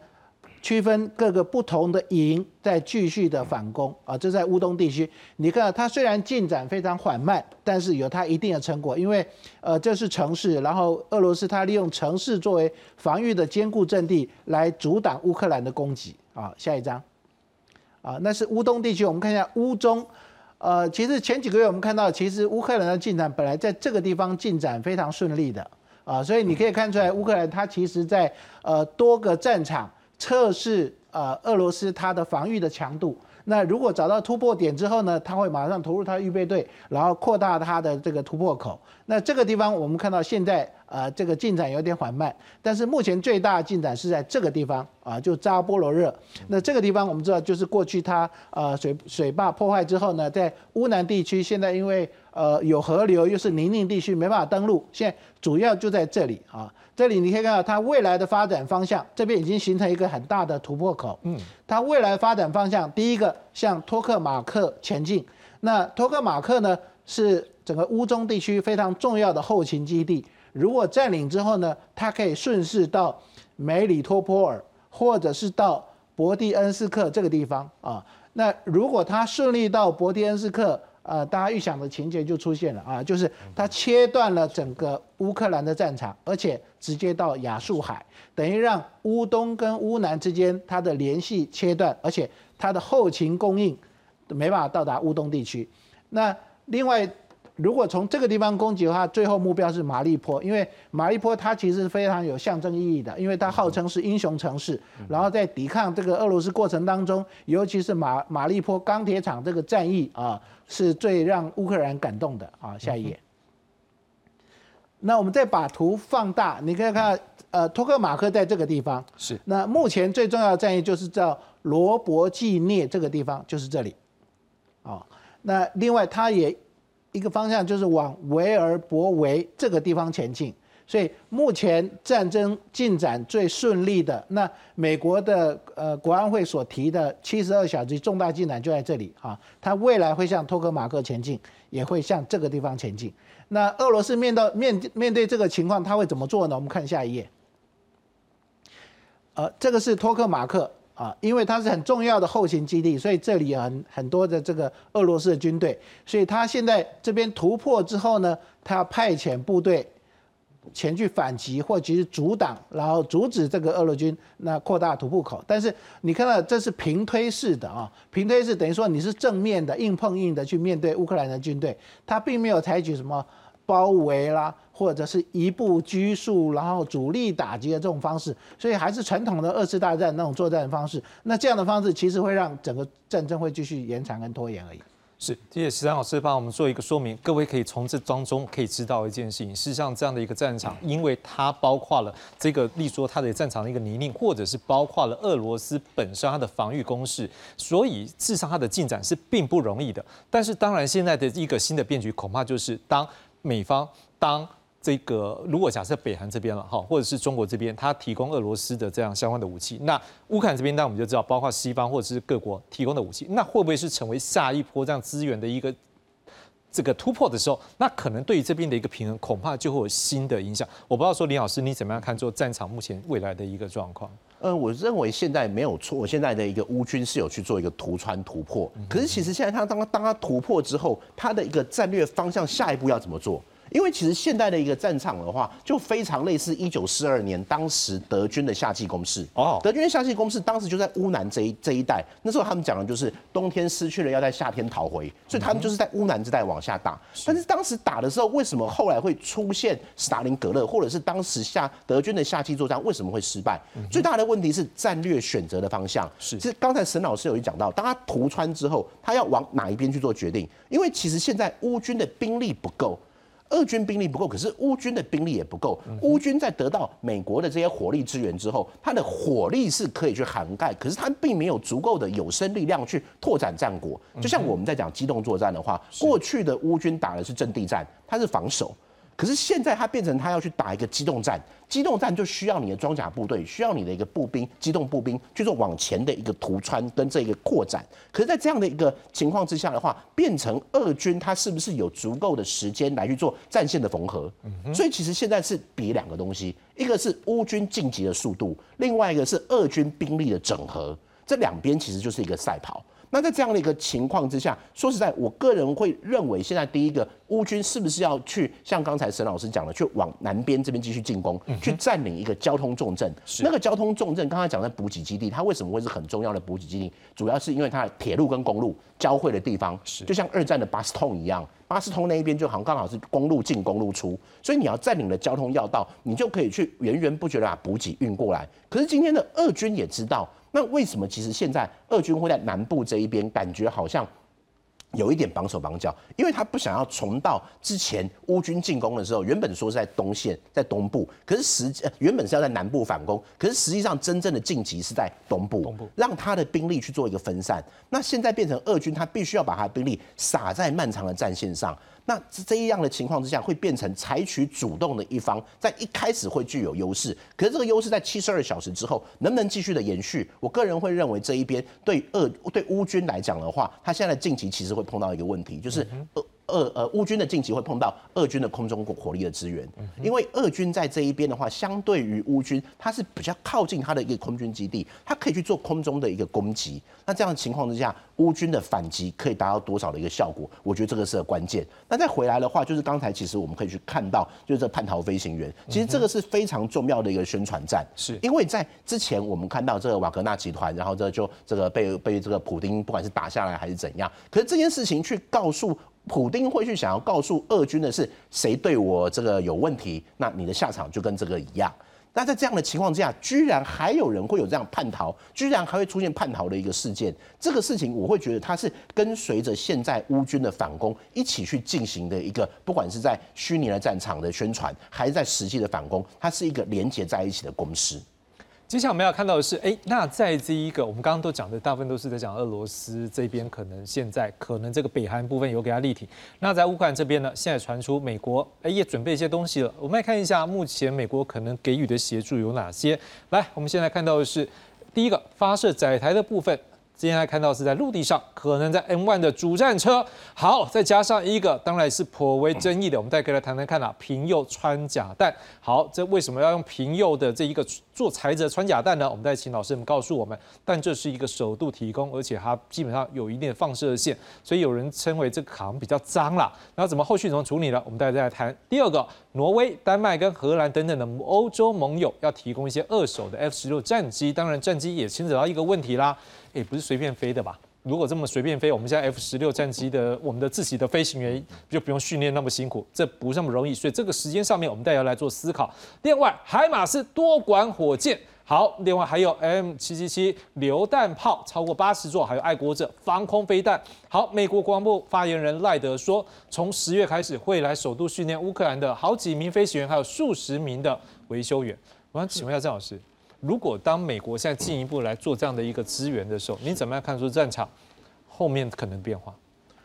[SPEAKER 3] 区分各个不同的营在继续的反攻啊，这在乌东地区，你看它虽然进展非常缓慢，但是有它一定的成果，因为呃这是城市，然后俄罗斯它利用城市作为防御的坚固阵地来阻挡乌克兰的攻击啊。下一张啊，那是乌东地区，我们看一下乌中，呃，其实前几个月我们看到，其实乌克兰的进展本来在这个地方进展非常顺利的啊，所以你可以看出来，乌克兰它其实在呃多个战场。测试呃俄罗斯它的防御的强度。那如果找到突破点之后呢，他会马上投入他的预备队，然后扩大他的这个突破口。那这个地方我们看到现在呃这个进展有点缓慢，但是目前最大的进展是在这个地方啊，就扎波罗热。那这个地方我们知道就是过去它呃水水坝破坏之后呢，在乌南地区现在因为呃有河流又是泥泞地区没办法登陆，现在主要就在这里啊。这里你可以看到它未来的发展方向，这边已经形成一个很大的突破口。嗯，它未来发展方向，第一个向托克马克前进。那托克马克呢，是整个乌中地区非常重要的后勤基地。如果占领之后呢，它可以顺势到梅里托波尔，或者是到伯蒂恩斯克这个地方啊。那如果它顺利到伯蒂恩斯克，呃，大家预想的情节就出现了啊，就是它切断了整个乌克兰的战场，而且直接到亚速海，等于让乌东跟乌南之间它的联系切断，而且它的后勤供应没办法到达乌东地区。那另外，如果从这个地方攻击的话，最后目标是马利坡，因为马利坡它其实非常有象征意义的，因为它号称是英雄城市，然后在抵抗这个俄罗斯过程当中，尤其是马马利坡钢铁厂这个战役啊，是最让乌克兰感动的啊。下一页，那我们再把图放大，你可以看，呃，托克马克在这个地方
[SPEAKER 1] 是，
[SPEAKER 3] 那目前最重要的战役就是叫罗伯季涅这个地方，就是这里，啊，那另外它也。一个方向就是往维尔博维这个地方前进，所以目前战争进展最顺利的，那美国的呃国安会所提的七十二小时重大进展就在这里啊，它未来会向托克马克前进，也会向这个地方前进。那俄罗斯面到面面对这个情况，他会怎么做呢？我们看下一页。呃，这个是托克马克。啊，因为它是很重要的后勤基地，所以这里很很多的这个俄罗斯的军队，所以他现在这边突破之后呢，他要派遣部队前去反击或其实阻挡，然后阻止这个俄罗军那扩大突破口。但是你看到这是平推式的啊，平推式等于说你是正面的硬碰硬的去面对乌克兰的军队，他并没有采取什么。包围啦，或者是一步拘束，然后主力打击的这种方式，所以还是传统的二次大战那种作战方式。那这样的方式其实会让整个战争会继续延长跟拖延而已。
[SPEAKER 1] 是，谢谢石山老师帮我们做一个说明。各位可以从这当中可以知道一件事情：，事实上，这样的一个战场，因为它包括了这个，例如说它的战场的一个泥泞，或者是包括了俄罗斯本身它的防御攻势，所以事实上它的进展是并不容易的。但是，当然现在的一个新的变局，恐怕就是当。美方当这个如果假设北韩这边了哈，或者是中国这边，他提供俄罗斯的这样相关的武器，那乌克兰这边，那我们就知道，包括西方或者是各国提供的武器，那会不会是成为下一波这样资源的一个这个突破的时候？那可能对于这边的一个平衡，恐怕就会有新的影响。我不知道说林老师你怎么样看做战场目前未来的一个状况？
[SPEAKER 4] 呃，我认为现在没有错，现在的一个乌军是有去做一个突穿突破，可是其实现在他当他当他突破之后，他的一个战略方向下一步要怎么做？因为其实现代的一个战场的话，就非常类似一九四二年当时德军的夏季攻势。哦，德军的夏季攻势当时就在乌南这一这一带，那时候他们讲的就是冬天失去了，要在夏天逃回，所以他们就是在乌南这带往下打。但是当时打的时候，为什么后来会出现斯大林格勒，或者是当时夏德军的夏季作战为什么会失败？最大的问题是战略选择的方向。是，其实刚才沈老师有讲到，当他突穿之后，他要往哪一边去做决定？因为其实现在乌军的兵力不够。俄军兵力不够，可是乌军的兵力也不够。乌军在得到美国的这些火力支援之后，它的火力是可以去涵盖，可是它并没有足够的有生力量去拓展战果。就像我们在讲机动作战的话，过去的乌军打的是阵地战，它是防守。可是现在它变成它要去打一个机动战，机动战就需要你的装甲部队，需要你的一个步兵、机动步兵去做往前的一个突穿跟这一个扩展。可是，在这样的一个情况之下的话，变成俄军它是不是有足够的时间来去做战线的缝合？所以其实现在是比两个东西，一个是乌军晋级的速度，另外一个是俄军兵力的整合，这两边其实就是一个赛跑。那在这样的一个情况之下，说实在，我个人会认为，现在第一个乌军是不是要去像刚才沈老师讲的，去往南边这边继续进攻，去占领一个交通重镇？那个交通重镇，刚才讲的补给基地，它为什么会是很重要的补给基地？主要是因为它的铁路跟公路交汇的地方，就像二战的巴斯通一样，巴斯通那一边就好像刚好是公路进公路出，所以你要占领了交通要道，你就可以去源源不绝的把补给运过来。可是今天的俄军也知道。那为什么其实现在俄军会在南部这一边感觉好像有一点绑手绑脚？因为他不想要重到之前乌军进攻的时候，原本说是在东线，在东部，可是实际原本是要在南部反攻，可是实际上真正的晋级是在东部，东部让他的兵力去做一个分散。那现在变成俄军，他必须要把他的兵力撒在漫长的战线上。那这一样的情况之下，会变成采取主动的一方，在一开始会具有优势，可是这个优势在七十二小时之后能不能继续的延续？我个人会认为这一边对俄对乌军来讲的话，他现在的晋级其实会碰到一个问题，就是俄。俄呃乌军的晋级会碰到俄军的空中火力的支援，因为俄军在这一边的话，相对于乌军，它是比较靠近它的一个空军基地，它可以去做空中的一个攻击。那这样的情况之下，乌军的反击可以达到多少的一个效果？我觉得这个是个关键。那再回来的话，就是刚才其实我们可以去看到，就是这叛逃飞行员，其实这个是非常重要的一个宣传战，
[SPEAKER 1] 是
[SPEAKER 4] 因为在之前我们看到这个瓦格纳集团，然后这就这个被被这个普丁不管是打下来还是怎样，可是这件事情去告诉。普丁会去想要告诉俄军的是谁对我这个有问题，那你的下场就跟这个一样。那在这样的情况之下，居然还有人会有这样叛逃，居然还会出现叛逃的一个事件，这个事情我会觉得它是跟随着现在乌军的反攻一起去进行的一个，不管是在虚拟的战场的宣传，还是在实际的反攻，它是一个连接在一起的公司。
[SPEAKER 1] 接下来我们要看到的是，哎，那在这一个我们刚刚都讲的大部分都是在讲俄罗斯这边，可能现在可能这个北韩部分有给他力挺。那在乌克兰这边呢，现在传出美国哎也准备一些东西了。我们来看一下，目前美国可能给予的协助有哪些。来，我们现在看到的是第一个发射载台的部分。接下来看到是在陆地上，可能在 M1 的主战车。好，再加上一个，当然是颇为争议的。我们再可以来谈谈看啊，平右穿甲弹。好，这为什么要用平右的这一个做材质的穿甲弹呢？我们再请老师们告诉我们。但这是一个首度提供，而且它基本上有一定的放射线，所以有人称为这个好像比较脏啦。那怎么后续怎么处理呢？我们大家再来谈。第二个，挪威、丹麦跟荷兰等等的欧洲盟友要提供一些二手的 F 十六战机。当然，战机也牵扯到一个问题啦。也不是随便飞的吧？如果这么随便飞，我们现在 F 十六战机的我们的自己的飞行员就不用训练那么辛苦，这不那么容易。所以这个时间上面，我们大家要来做思考。另外，海马斯多管火箭，好，另外还有 M 七七七榴弹炮超过八十座，还有爱国者防空飞弹。好，美国国防部发言人赖德说，从十月开始会来首度训练乌克兰的好几名飞行员，还有数十名的维修员。我想请问一下郑老师。如果当美国现在进一步来做这样的一个支援的时候，你怎么样看出战场后面可能变化？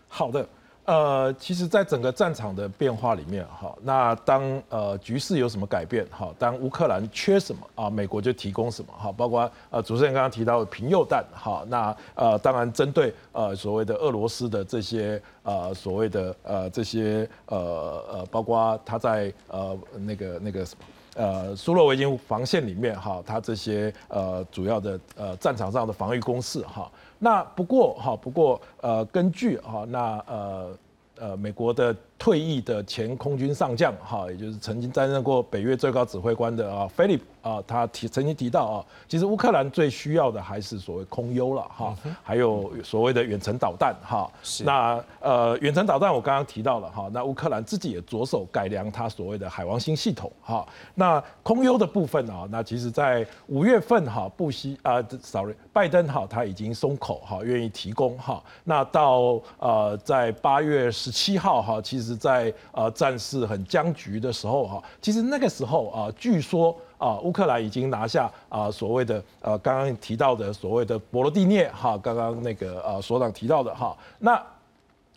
[SPEAKER 2] 好的，呃，其实，在整个战场的变化里面，哈，那当呃局势有什么改变，哈，当乌克兰缺什么啊，美国就提供什么，哈，包括呃主持人刚刚提到的平铀弹，哈，那呃当然针对呃所谓的俄罗斯的这些呃所谓的呃这些呃呃，包括他在呃那个那个什么。呃，苏洛维金防线里面哈，它这些呃主要的呃战场上的防御工事哈，那不过哈，不过呃根据哈那呃呃美国的。退役的前空军上将，哈，也就是曾经担任过北约最高指挥官的啊，菲利啊，他提曾经提到啊，其实乌克兰最需要的还是所谓空优了，哈，还有所谓的远程导弹，哈，那呃远程导弹我刚刚提到了，哈，那乌克兰自己也着手改良它所谓的海王星系统，哈，那空优的部分啊，那其实在五月份哈，布希啊，sorry，拜登哈他已经松口哈，愿意提供哈，那到呃在八月十七号哈，其实。在呃战事很僵局的时候哈，其实那个时候啊，据说啊，乌克兰已经拿下啊所谓的呃刚刚提到的所谓的博罗的涅哈，刚刚那个呃所长提到的哈，那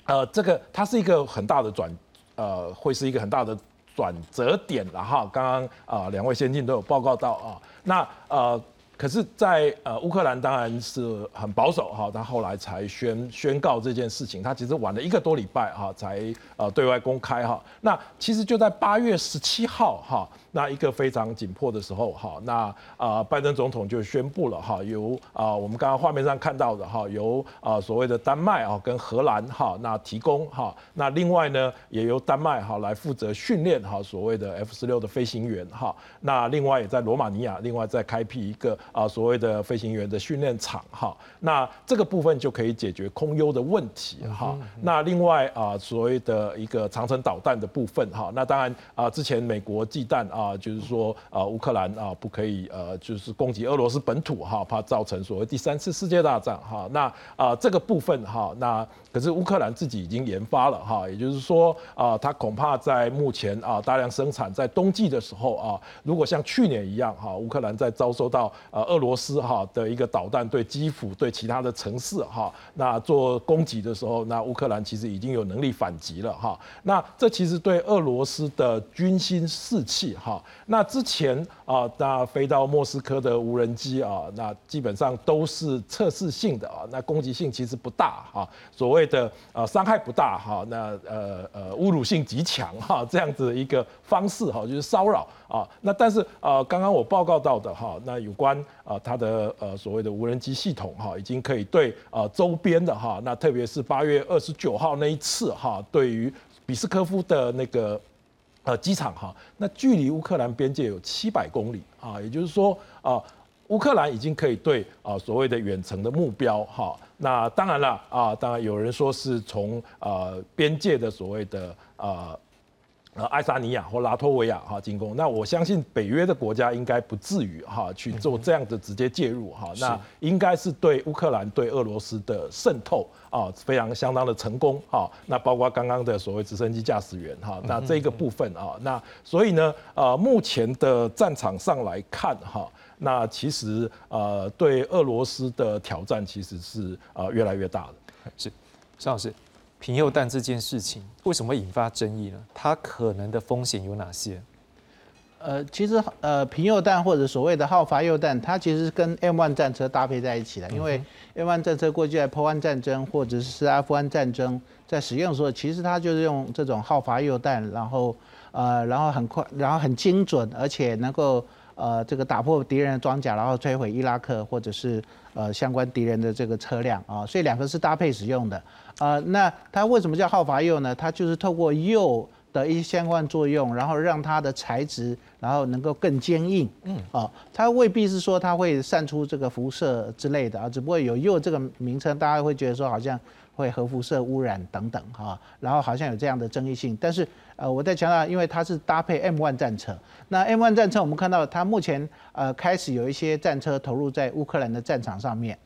[SPEAKER 2] 呃这个它是一个很大的转呃会是一个很大的转折点了哈。刚刚啊两位先进都有报告到啊，那呃。可是，在呃乌克兰当然是很保守哈，他后来才宣宣告这件事情，他其实晚了一个多礼拜哈才呃对外公开哈。那其实就在八月十七号哈。那一个非常紧迫的时候，哈，那啊，拜登总统就宣布了，哈，由啊，我们刚刚画面上看到的，哈，由啊所谓的丹麦啊跟荷兰，哈，那提供，哈，那另外呢，也由丹麦哈来负责训练，哈，所谓的 F 十六的飞行员，哈，那另外也在罗马尼亚，另外再开辟一个 <laughs> 啊所谓的飞行员的训练场，哈，那这个部分就可以解决空优的问题，哈，那另外啊所谓的一个长城导弹的部分，哈，那当然啊之前美国忌惮啊。啊，就是说啊，乌克兰啊，不可以呃，就是攻击俄罗斯本土哈，怕造成所谓第三次世界大战哈。那啊，这个部分哈，那可是乌克兰自己已经研发了哈，也就是说啊，它恐怕在目前啊大量生产，在冬季的时候啊，如果像去年一样哈，乌克兰在遭受到呃俄罗斯哈的一个导弹对基辅对其他的城市哈，那做攻击的时候，那乌克兰其实已经有能力反击了哈。那这其实对俄罗斯的军心士气哈。那之前啊，那飞到莫斯科的无人机啊，那基本上都是测试性的啊，那攻击性其实不大哈，所谓的呃伤害不大哈，那呃呃侮辱性极强哈，这样子一个方式哈，就是骚扰啊。那但是呃，刚刚我报告到的哈，那有关啊它的呃所谓的无人机系统哈，已经可以对呃周边的哈，那特别是八月二十九号那一次哈，对于比斯科夫的那个。呃，机场哈，那距离乌克兰边界有七百公里啊，也就是说啊，乌克兰已经可以对啊所谓的远程的目标哈，那当然了啊，当然有人说是从呃边界的所谓的啊。呃，爱沙尼亚或拉脱维亚哈进攻，那我相信北约的国家应该不至于哈去做这样的直接介入哈，那应该是对乌克兰对俄罗斯的渗透啊非常相当的成功哈，那包括刚刚的所谓直升机驾驶员哈，那这个部分啊，那所以呢，呃，目前的战场上来看哈，那其实呃对俄罗斯的挑战其实是呃越来越大的，
[SPEAKER 1] 是，邵老师。平铀弹这件事情为什么会引发争议呢？它可能的风险有哪些？
[SPEAKER 3] 呃，其实呃，平铀弹或者所谓的号发铀弹，它其实跟 M1 战车搭配在一起的。因为 M1 战车过去在波湾战争或者是阿富汗战争在使用的时候，其实它就是用这种号发铀弹，然后呃，然后很快，然后很精准，而且能够呃这个打破敌人的装甲，然后摧毁伊拉克或者是呃相关敌人的这个车辆啊。所以两个是搭配使用的。啊，那它为什么叫好伐铀呢？它就是透过铀的一些相关作用，然后让它的材质，然后能够更坚硬。嗯，啊，它未必是说它会散出这个辐射之类的啊，只不过有铀这个名称，大家会觉得说好像会核辐射污染等等哈，然后好像有这样的争议性。但是呃，我在强调，因为它是搭配 M1 战车，那 M1 战车我们看到它目前呃开始有一些战车投入在乌克兰的战场上面。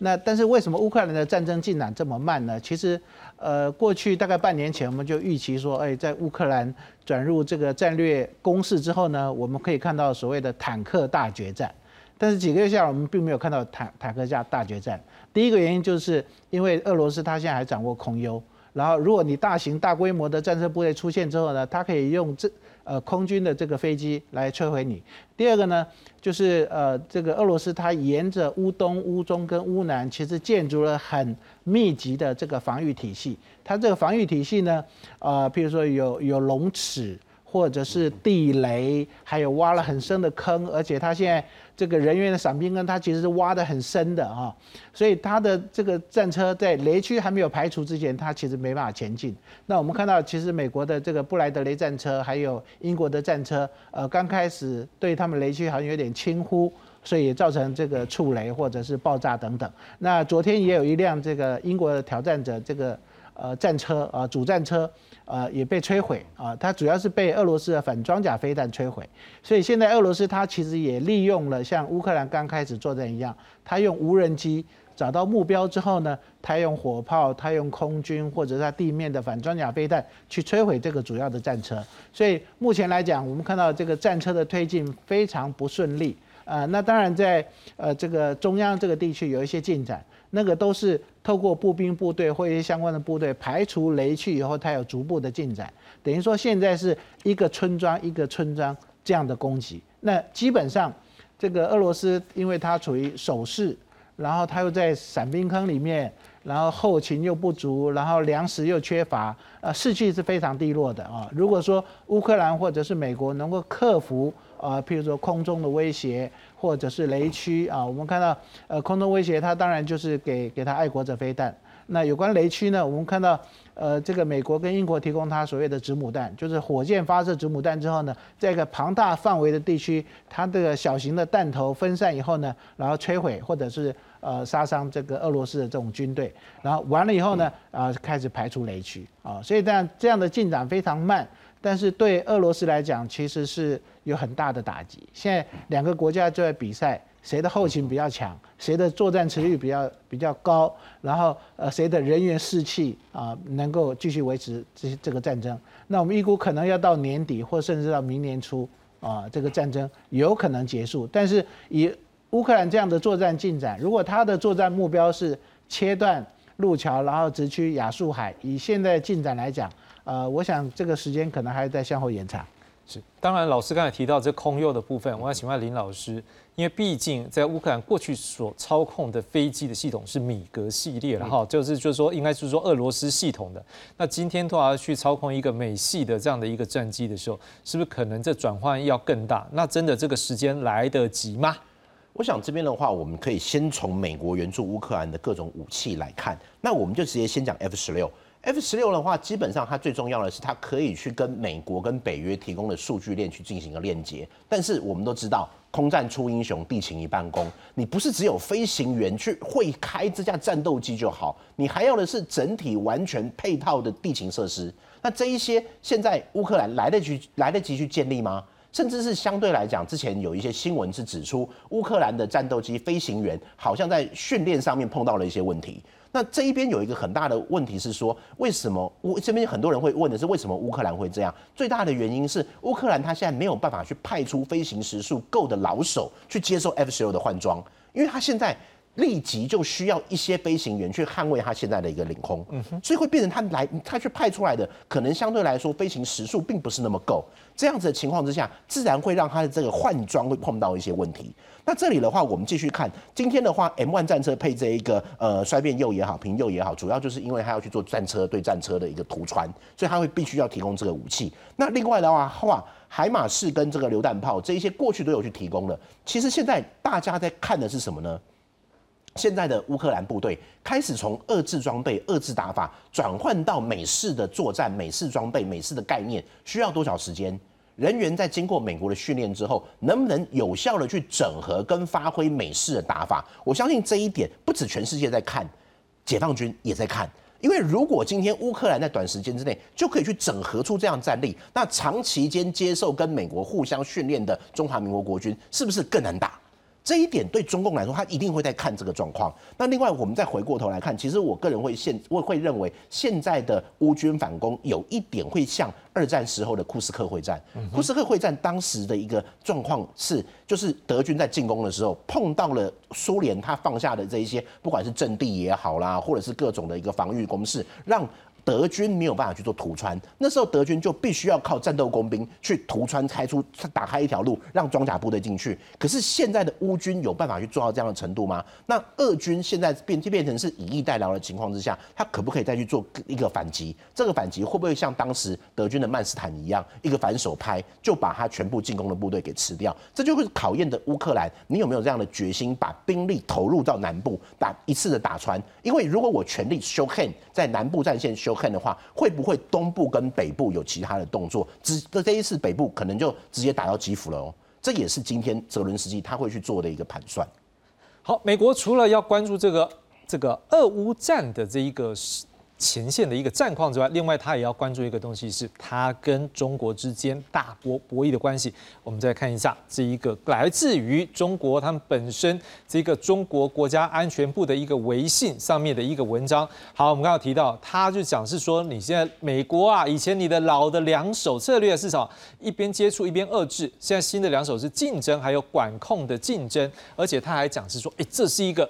[SPEAKER 3] 那但是为什么乌克兰的战争进展这么慢呢？其实，呃，过去大概半年前我们就预期说，哎，在乌克兰转入这个战略攻势之后呢，我们可以看到所谓的坦克大决战。但是几个月下来，我们并没有看到坦坦克架大决战。第一个原因就是因为俄罗斯它现在还掌握空优，然后如果你大型大规模的战车部队出现之后呢，它可以用这。呃，空军的这个飞机来摧毁你。第二个呢，就是呃，这个俄罗斯它沿着乌东、乌中跟乌南，其实建筑了很密集的这个防御体系。它这个防御体系呢，呃，譬如说有有龙齿。或者是地雷，还有挖了很深的坑，而且它现在这个人员的伞兵坑，他其实是挖的很深的啊，所以他的这个战车在雷区还没有排除之前，他其实没办法前进。那我们看到，其实美国的这个布莱德雷战车，还有英国的战车，呃，刚开始对他们雷区好像有点轻忽，所以也造成这个触雷或者是爆炸等等。那昨天也有一辆这个英国的挑战者这个呃战车啊主战车。呃，也被摧毁啊！它主要是被俄罗斯的反装甲飞弹摧毁，所以现在俄罗斯它其实也利用了像乌克兰刚开始作战一样，它用无人机找到目标之后呢，它用火炮、它用空军或者它地面的反装甲飞弹去摧毁这个主要的战车。所以目前来讲，我们看到这个战车的推进非常不顺利啊。那当然在呃这个中央这个地区有一些进展。那个都是透过步兵部队或一些相关的部队排除雷区以后，它有逐步的进展。等于说现在是一个村庄一个村庄这样的攻击。那基本上，这个俄罗斯因为它处于守势，然后它又在伞兵坑里面，然后后勤又不足，然后粮食又缺乏，呃，士气是非常低落的啊。如果说乌克兰或者是美国能够克服呃，譬如说空中的威胁。或者是雷区啊，我们看到呃空中威胁，它当然就是给给它爱国者飞弹。那有关雷区呢，我们看到呃这个美国跟英国提供它所谓的子母弹，就是火箭发射子母弹之后呢，在一个庞大范围的地区，它这个小型的弹头分散以后呢，然后摧毁或者是呃杀伤这个俄罗斯的这种军队，然后完了以后呢，啊开始排除雷区啊，所以这样这样的进展非常慢。但是对俄罗斯来讲，其实是有很大的打击。现在两个国家就在比赛，谁的后勤比较强，谁的作战持率比较比较高，然后呃谁的人员士气啊能够继续维持这这个战争。那我们预估可能要到年底，或甚至到明年初啊，这个战争有可能结束。但是以乌克兰这样的作战进展，如果他的作战目标是切断路桥，然后直趋亚速海，以现在进展来讲。呃，我想这个时间可能还在向后延长。
[SPEAKER 1] 是，当然老师刚才提到这空优的部分，我要请问林老师，因为毕竟在乌克兰过去所操控的飞机的系统是米格系列了哈，就是就是说应该是说俄罗斯系统的，那今天突然去操控一个美系的这样的一个战机的时候，是不是可能这转换要更大？那真的这个时间来得及吗？
[SPEAKER 4] 我想这边的话，我们可以先从美国援助乌克兰的各种武器来看，那我们就直接先讲 F 十六。F 十六的话，基本上它最重要的是，它可以去跟美国跟北约提供的数据链去进行一个链接。但是我们都知道，空战出英雄，地勤一半功。你不是只有飞行员去会开这架战斗机就好，你还要的是整体完全配套的地勤设施。那这一些现在乌克兰来得及来得及去建立吗？甚至是相对来讲，之前有一些新闻是指出，乌克兰的战斗机飞行员好像在训练上面碰到了一些问题。那这一边有一个很大的问题是说，为什么乌这边很多人会问的是为什么乌克兰会这样？最大的原因是乌克兰他现在没有办法去派出飞行时数够的老手去接受 F 十六的换装，因为他现在。立即就需要一些飞行员去捍卫他现在的一个领空，嗯所以会变成他来他去派出来的可能相对来说飞行时速并不是那么够，这样子的情况之下，自然会让他的这个换装会碰到一些问题。那这里的话，我们继续看今天的话，M1 战车配这一个呃衰变铀也好，平铀也好，主要就是因为他要去做战车对战车的一个涂穿，所以他会必须要提供这个武器。那另外的话，话海马式跟这个榴弹炮这一些过去都有去提供了，其实现在大家在看的是什么呢？现在的乌克兰部队开始从遏制装备、遏制打法转换到美式的作战、美式装备、美式的概念，需要多少时间？人员在经过美国的训练之后，能不能有效的去整合跟发挥美式的打法？我相信这一点不止全世界在看，解放军也在看。因为如果今天乌克兰在短时间之内就可以去整合出这样战力，那长期间接受跟美国互相训练的中华民国国军，是不是更难打？这一点对中共来说，他一定会在看这个状况。那另外，我们再回过头来看，其实我个人会现我会认为，现在的乌军反攻有一点会像二战时候的库斯克会战。库斯克会战当时的一个状况是，就是德军在进攻的时候碰到了苏联，他放下的这一些，不管是阵地也好啦，或者是各种的一个防御攻势，让。德军没有办法去做突穿，那时候德军就必须要靠战斗工兵去突穿开出打开一条路，让装甲部队进去。可是现在的乌军有办法去做到这样的程度吗？那俄军现在变就变成是以逸待劳的情况之下，他可不可以再去做一个反击？这个反击会不会像当时德军的曼斯坦一样，一个反手拍就把他全部进攻的部队给吃掉？这就会考验的乌克兰，你有没有这样的决心，把兵力投入到南部打一次的打穿？因为如果我全力 show hand 在南部战线 show。看的话，会不会东部跟北部有其他的动作？只这这一次北部可能就直接打到基辅了哦。这也是今天泽伦斯基他会去做的一个盘算。
[SPEAKER 1] 好，美国除了要关注这个这个俄乌战的这一个。前线的一个战况之外，另外他也要关注一个东西，是他跟中国之间大国博弈的关系。我们再看一下这一个来自于中国他们本身这个中国国家安全部的一个微信上面的一个文章。好，我们刚刚提到，他就讲是说，你现在美国啊，以前你的老的两手策略是什么？一边接触一边遏制，现在新的两手是竞争还有管控的竞争，而且他还讲是说，哎，这是一个。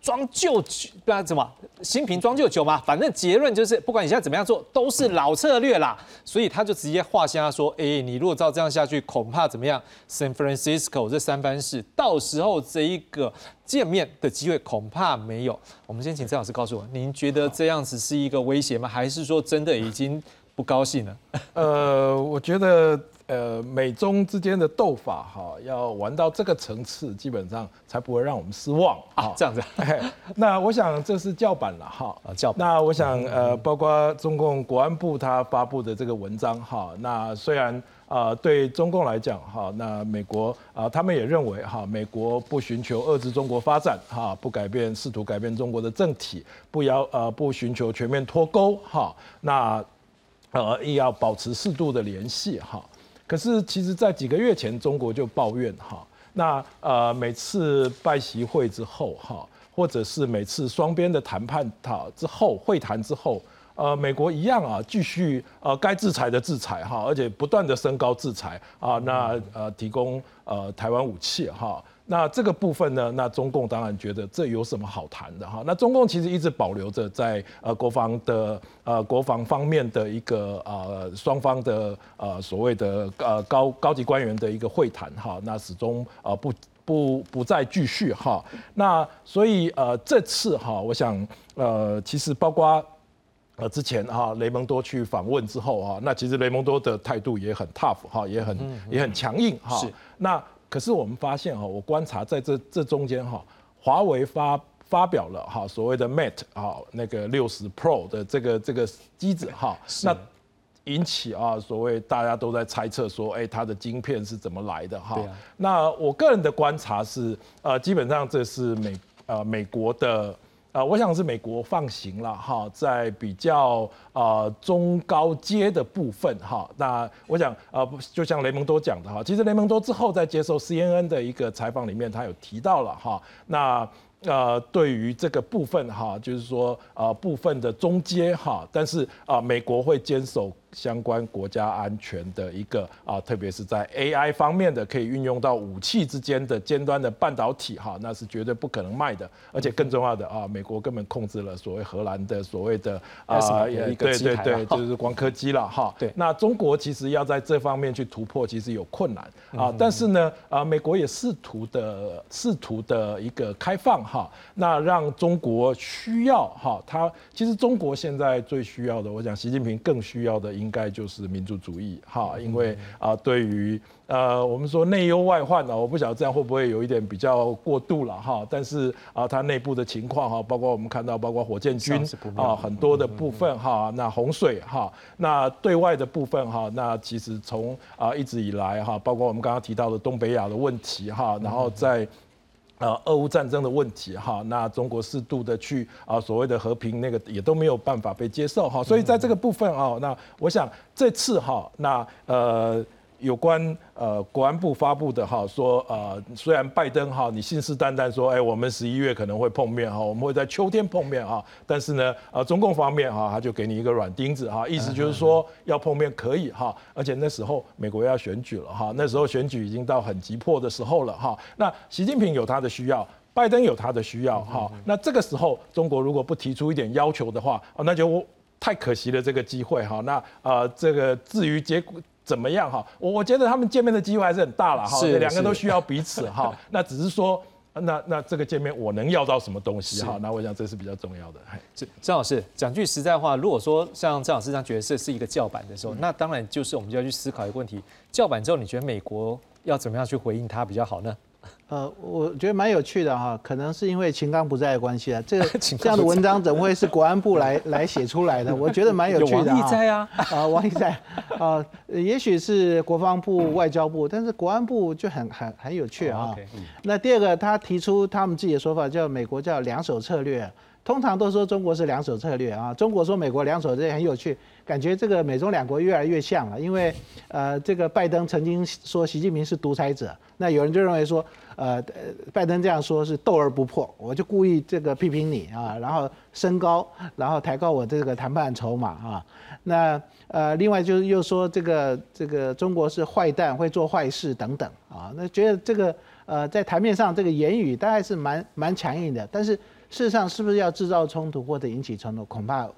[SPEAKER 1] 装旧酒，不然怎么新瓶装旧酒嘛？反正结论就是，不管你现在怎么样做，都是老策略啦。所以他就直接划线，他说：“哎，你如果照这样下去，恐怕怎么样？San Francisco 这三藩市，到时候这一个见面的机会恐怕没有。”我们先请郑老师告诉我，您觉得这样子是一个威胁吗？还是说真的已经不高兴了？
[SPEAKER 2] 呃，我觉得。呃，美中之间的斗法哈，要玩到这个层次，基本上才不会让我们失望
[SPEAKER 1] 啊。这样子，<laughs>
[SPEAKER 2] 那我想这是叫板了哈。<laughs>
[SPEAKER 1] 啊，叫。
[SPEAKER 2] 那我想呃，包括中共国安部他发布的这个文章哈，那虽然啊，对中共来讲哈，那美国啊，他们也认为哈，美国不寻求遏制中国发展哈，不改变试图改变中国的政体，不要呃不寻求全面脱钩哈，那呃也要保持适度的联系哈。可是，其实，在几个月前，中国就抱怨哈，那呃，每次拜习会之后哈，或者是每次双边的谈判哈之后会谈之后，呃，美国一样啊，继续呃该制裁的制裁哈，而且不断的升高制裁啊，那呃提供呃台湾武器哈。那这个部分呢？那中共当然觉得这有什么好谈的哈？那中共其实一直保留着在呃国防的呃国防方面的一个呃双方的呃所谓的呃高高级官员的一个会谈哈，那始终呃不不不再继续哈。那所以呃这次哈，我想呃其实包括呃之前哈雷蒙多去访问之后啊，那其实雷蒙多的态度也很 tough 哈，也很也很强硬哈。那可是我们发现哈，我观察在这这中间哈，华为发发表了哈所谓的 Mate 哈那个六十 Pro 的这个这个机子哈，那引起啊所谓大家都在猜测说，哎，它的晶片是怎么来的哈？那我个人的观察是，呃，基本上这是美呃美国的。啊，我想是美国放行了哈，在比较啊中高阶的部分哈，那我想啊，就像雷蒙多讲的哈，其实雷蒙多之后在接受 CNN 的一个采访里面，他有提到了哈，那。呃，对于这个部分哈，就是说啊部分的中阶哈，但是啊，美国会坚守相关国家安全的一个啊，特别是在 AI 方面的可以运用到武器之间的尖端的半导体哈，那是绝对不可能卖的。而且更重要的啊，美国根本控制了所谓荷兰的所谓的
[SPEAKER 1] 啊，对
[SPEAKER 2] 对对，就是光刻机了哈。
[SPEAKER 1] 对，
[SPEAKER 2] 那中国其实要在这方面去突破，其实有困难啊。但是呢，啊，美国也试图的试图的一个开放。哈，那让中国需要哈，他其实中国现在最需要的，我想习近平更需要的应该就是民族主义哈，因为啊，对于呃我们说内忧外患呢，我不晓得这样会不会有一点比较过度了哈，但是啊，它内部的情况哈，包括我们看到包括火箭军啊很多的部分哈，那洪水哈，那对外的部分哈，那其实从啊一直以来哈，包括我们刚刚提到的东北亚的问题哈，然后在。呃，俄乌战争的问题哈，那中国适度的去啊，所谓的和平那个也都没有办法被接受哈，所以在这个部分啊，那我想这次哈，那呃。有关呃国安部发布的哈说呃虽然拜登哈你信誓旦旦说哎我们十一月可能会碰面哈我们会在秋天碰面哈但是呢呃中共方面哈他就给你一个软钉子哈意思就是说要碰面可以哈而且那时候美国要选举了哈那时候选举已经到很急迫的时候了哈那习近平有他的需要拜登有他的需要哈那这个时候中国如果不提出一点要求的话那就太可惜了这个机会哈那呃这个至于结果。怎么样哈？我我觉得他们见面的机会还是很大了哈，两个都需要彼此哈。<laughs> 那只是说，那那这个见面我能要到什么东西哈？那我想这是比较重要的。
[SPEAKER 1] 郑郑老师讲句实在话，如果说像郑老师这样角色是一个叫板的时候，那当然就是我们就要去思考一个问题：叫板之后，你觉得美国要怎么样去回应他比较好呢？
[SPEAKER 3] 呃，我觉得蛮有趣的哈，可能是因为秦刚不在的关系啊。这个 <laughs> 这样的文章怎么会是国安部来 <laughs> 来写出来的？我觉得蛮有趣的 <laughs>
[SPEAKER 1] 啊。王毅在啊，
[SPEAKER 3] 啊，王毅在啊，也许是国防部、外交部，但是国安部就很很很有趣啊。那第二个，他提出他们自己的说法，叫美国叫两手策略。通常都说中国是两手策略啊，中国说美国两手，这很有趣，感觉这个美中两国越来越像了。因为呃，这个拜登曾经说习近平是独裁者，那有人就认为说，呃，拜登这样说是斗而不破，我就故意这个批评你啊，然后升高，然后抬高我这个谈判筹码啊。那呃，另外就是又说这个这个中国是坏蛋，会做坏事等等啊。那觉得这个呃，在台面上这个言语大概是蛮蛮强硬的，但是。事实上，是不是要制造冲突或者引起冲突？恐怕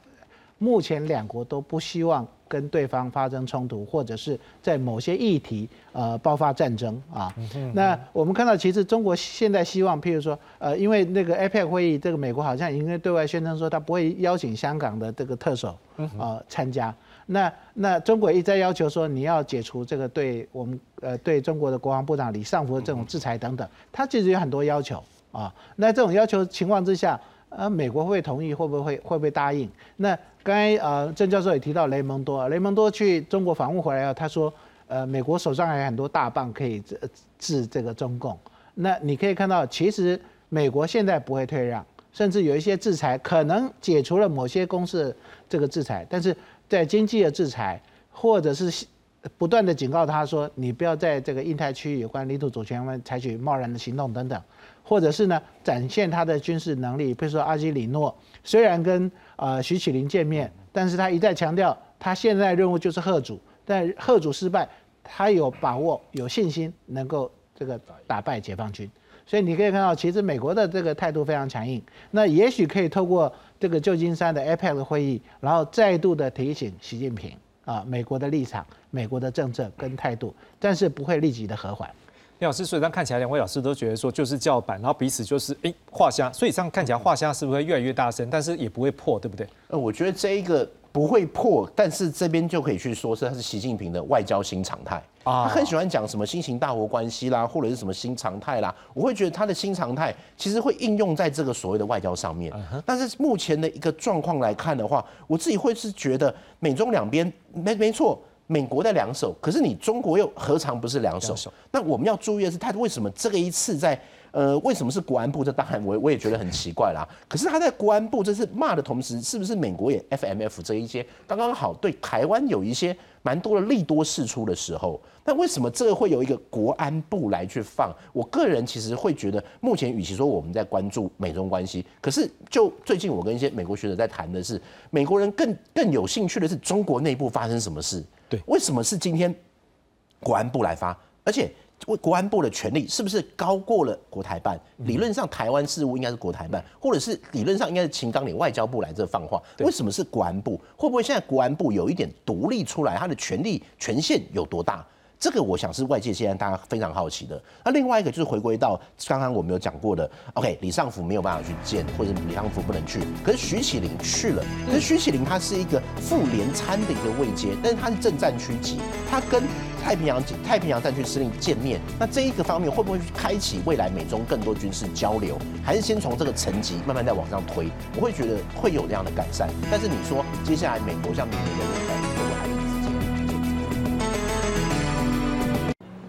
[SPEAKER 3] 目前两国都不希望跟对方发生冲突，或者是在某些议题呃爆发战争啊。那我们看到，其实中国现在希望，譬如说，呃，因为那个 APEC 会议，这个美国好像已经对外宣称说，他不会邀请香港的这个特首呃参加。那那中国一再要求说，你要解除这个对我们呃对中国的国防部长李尚福的这种制裁等等，他其实有很多要求啊。那这种要求情况之下，呃，美国会同意？会不会会不会答应？那刚才呃郑教授也提到雷蒙多，雷蒙多去中国访问回来后，他说，呃，美国手上还有很多大棒可以治治这个中共。那你可以看到，其实美国现在不会退让，甚至有一些制裁可能解除了某些公司的这个制裁，但是。在经济的制裁，或者是不断的警告他说，你不要在这个印太区域有关领土主权方面采取贸然的行动等等，或者是呢展现他的军事能力，比如说阿基里诺虽然跟呃徐启林见面，但是他一再强调他现在任务就是贺主，但贺主失败，他有把握有信心能够这个打败解放军，所以你可以看到，其实美国的这个态度非常强硬，那也许可以透过。这个旧金山的 APEC 会议，然后再度的提醒习近平啊，美国的立场、美国的政策跟态度，但是不会立即的和缓。
[SPEAKER 1] 李老师，所以这样看起来，两位老师都觉得说就是叫板，然后彼此就是哎画虾，所以这样看起来画虾是不是会越来越大声，但是也不会破，对不对？
[SPEAKER 4] 呃，我觉得这一个。不会破，但是这边就可以去说是他是习近平的外交新常态啊，他很喜欢讲什么新型大国关系啦，或者是什么新常态啦，我会觉得他的新常态其实会应用在这个所谓的外交上面。但是目前的一个状况来看的话，我自己会是觉得美中两边没没错，美国的两手，可是你中国又何尝不是两手？那我们要注意的是，他为什么这个一次在。呃，为什么是国安部？这当然我我也觉得很奇怪啦。可是他在国安部这是骂的同时，是不是美国也 FMF 这一些刚刚好对台湾有一些蛮多的利多释出的时候？那为什么这个会有一个国安部来去放？我个人其实会觉得，目前与其说我们在关注美中关系，可是就最近我跟一些美国学者在谈的是，美国人更更有兴趣的是中国内部发生什么事？
[SPEAKER 1] 对，
[SPEAKER 4] 为什么是今天国安部来发？而且。为国安部的权力是不是高过了国台办？理论上台湾事务应该是国台办，或者是理论上应该是秦刚你外交部来这放话。为什么是国安部？会不会现在国安部有一点独立出来？他的权力权限有多大？这个我想是外界现在大家非常好奇的。那另外一个就是回归到刚刚我们有讲过的，OK，李尚福没有办法去见，或者李尚福不能去，可是徐启林去了。可是徐启林他是一个副连参的一个位阶，但是他是正战区级，他跟太平洋太平洋战区司令见面，那这一个方面会不会开启未来美中更多军事交流？还是先从这个层级慢慢再往上推？我会觉得会有这样的改善。但是你说接下来美国像明年的。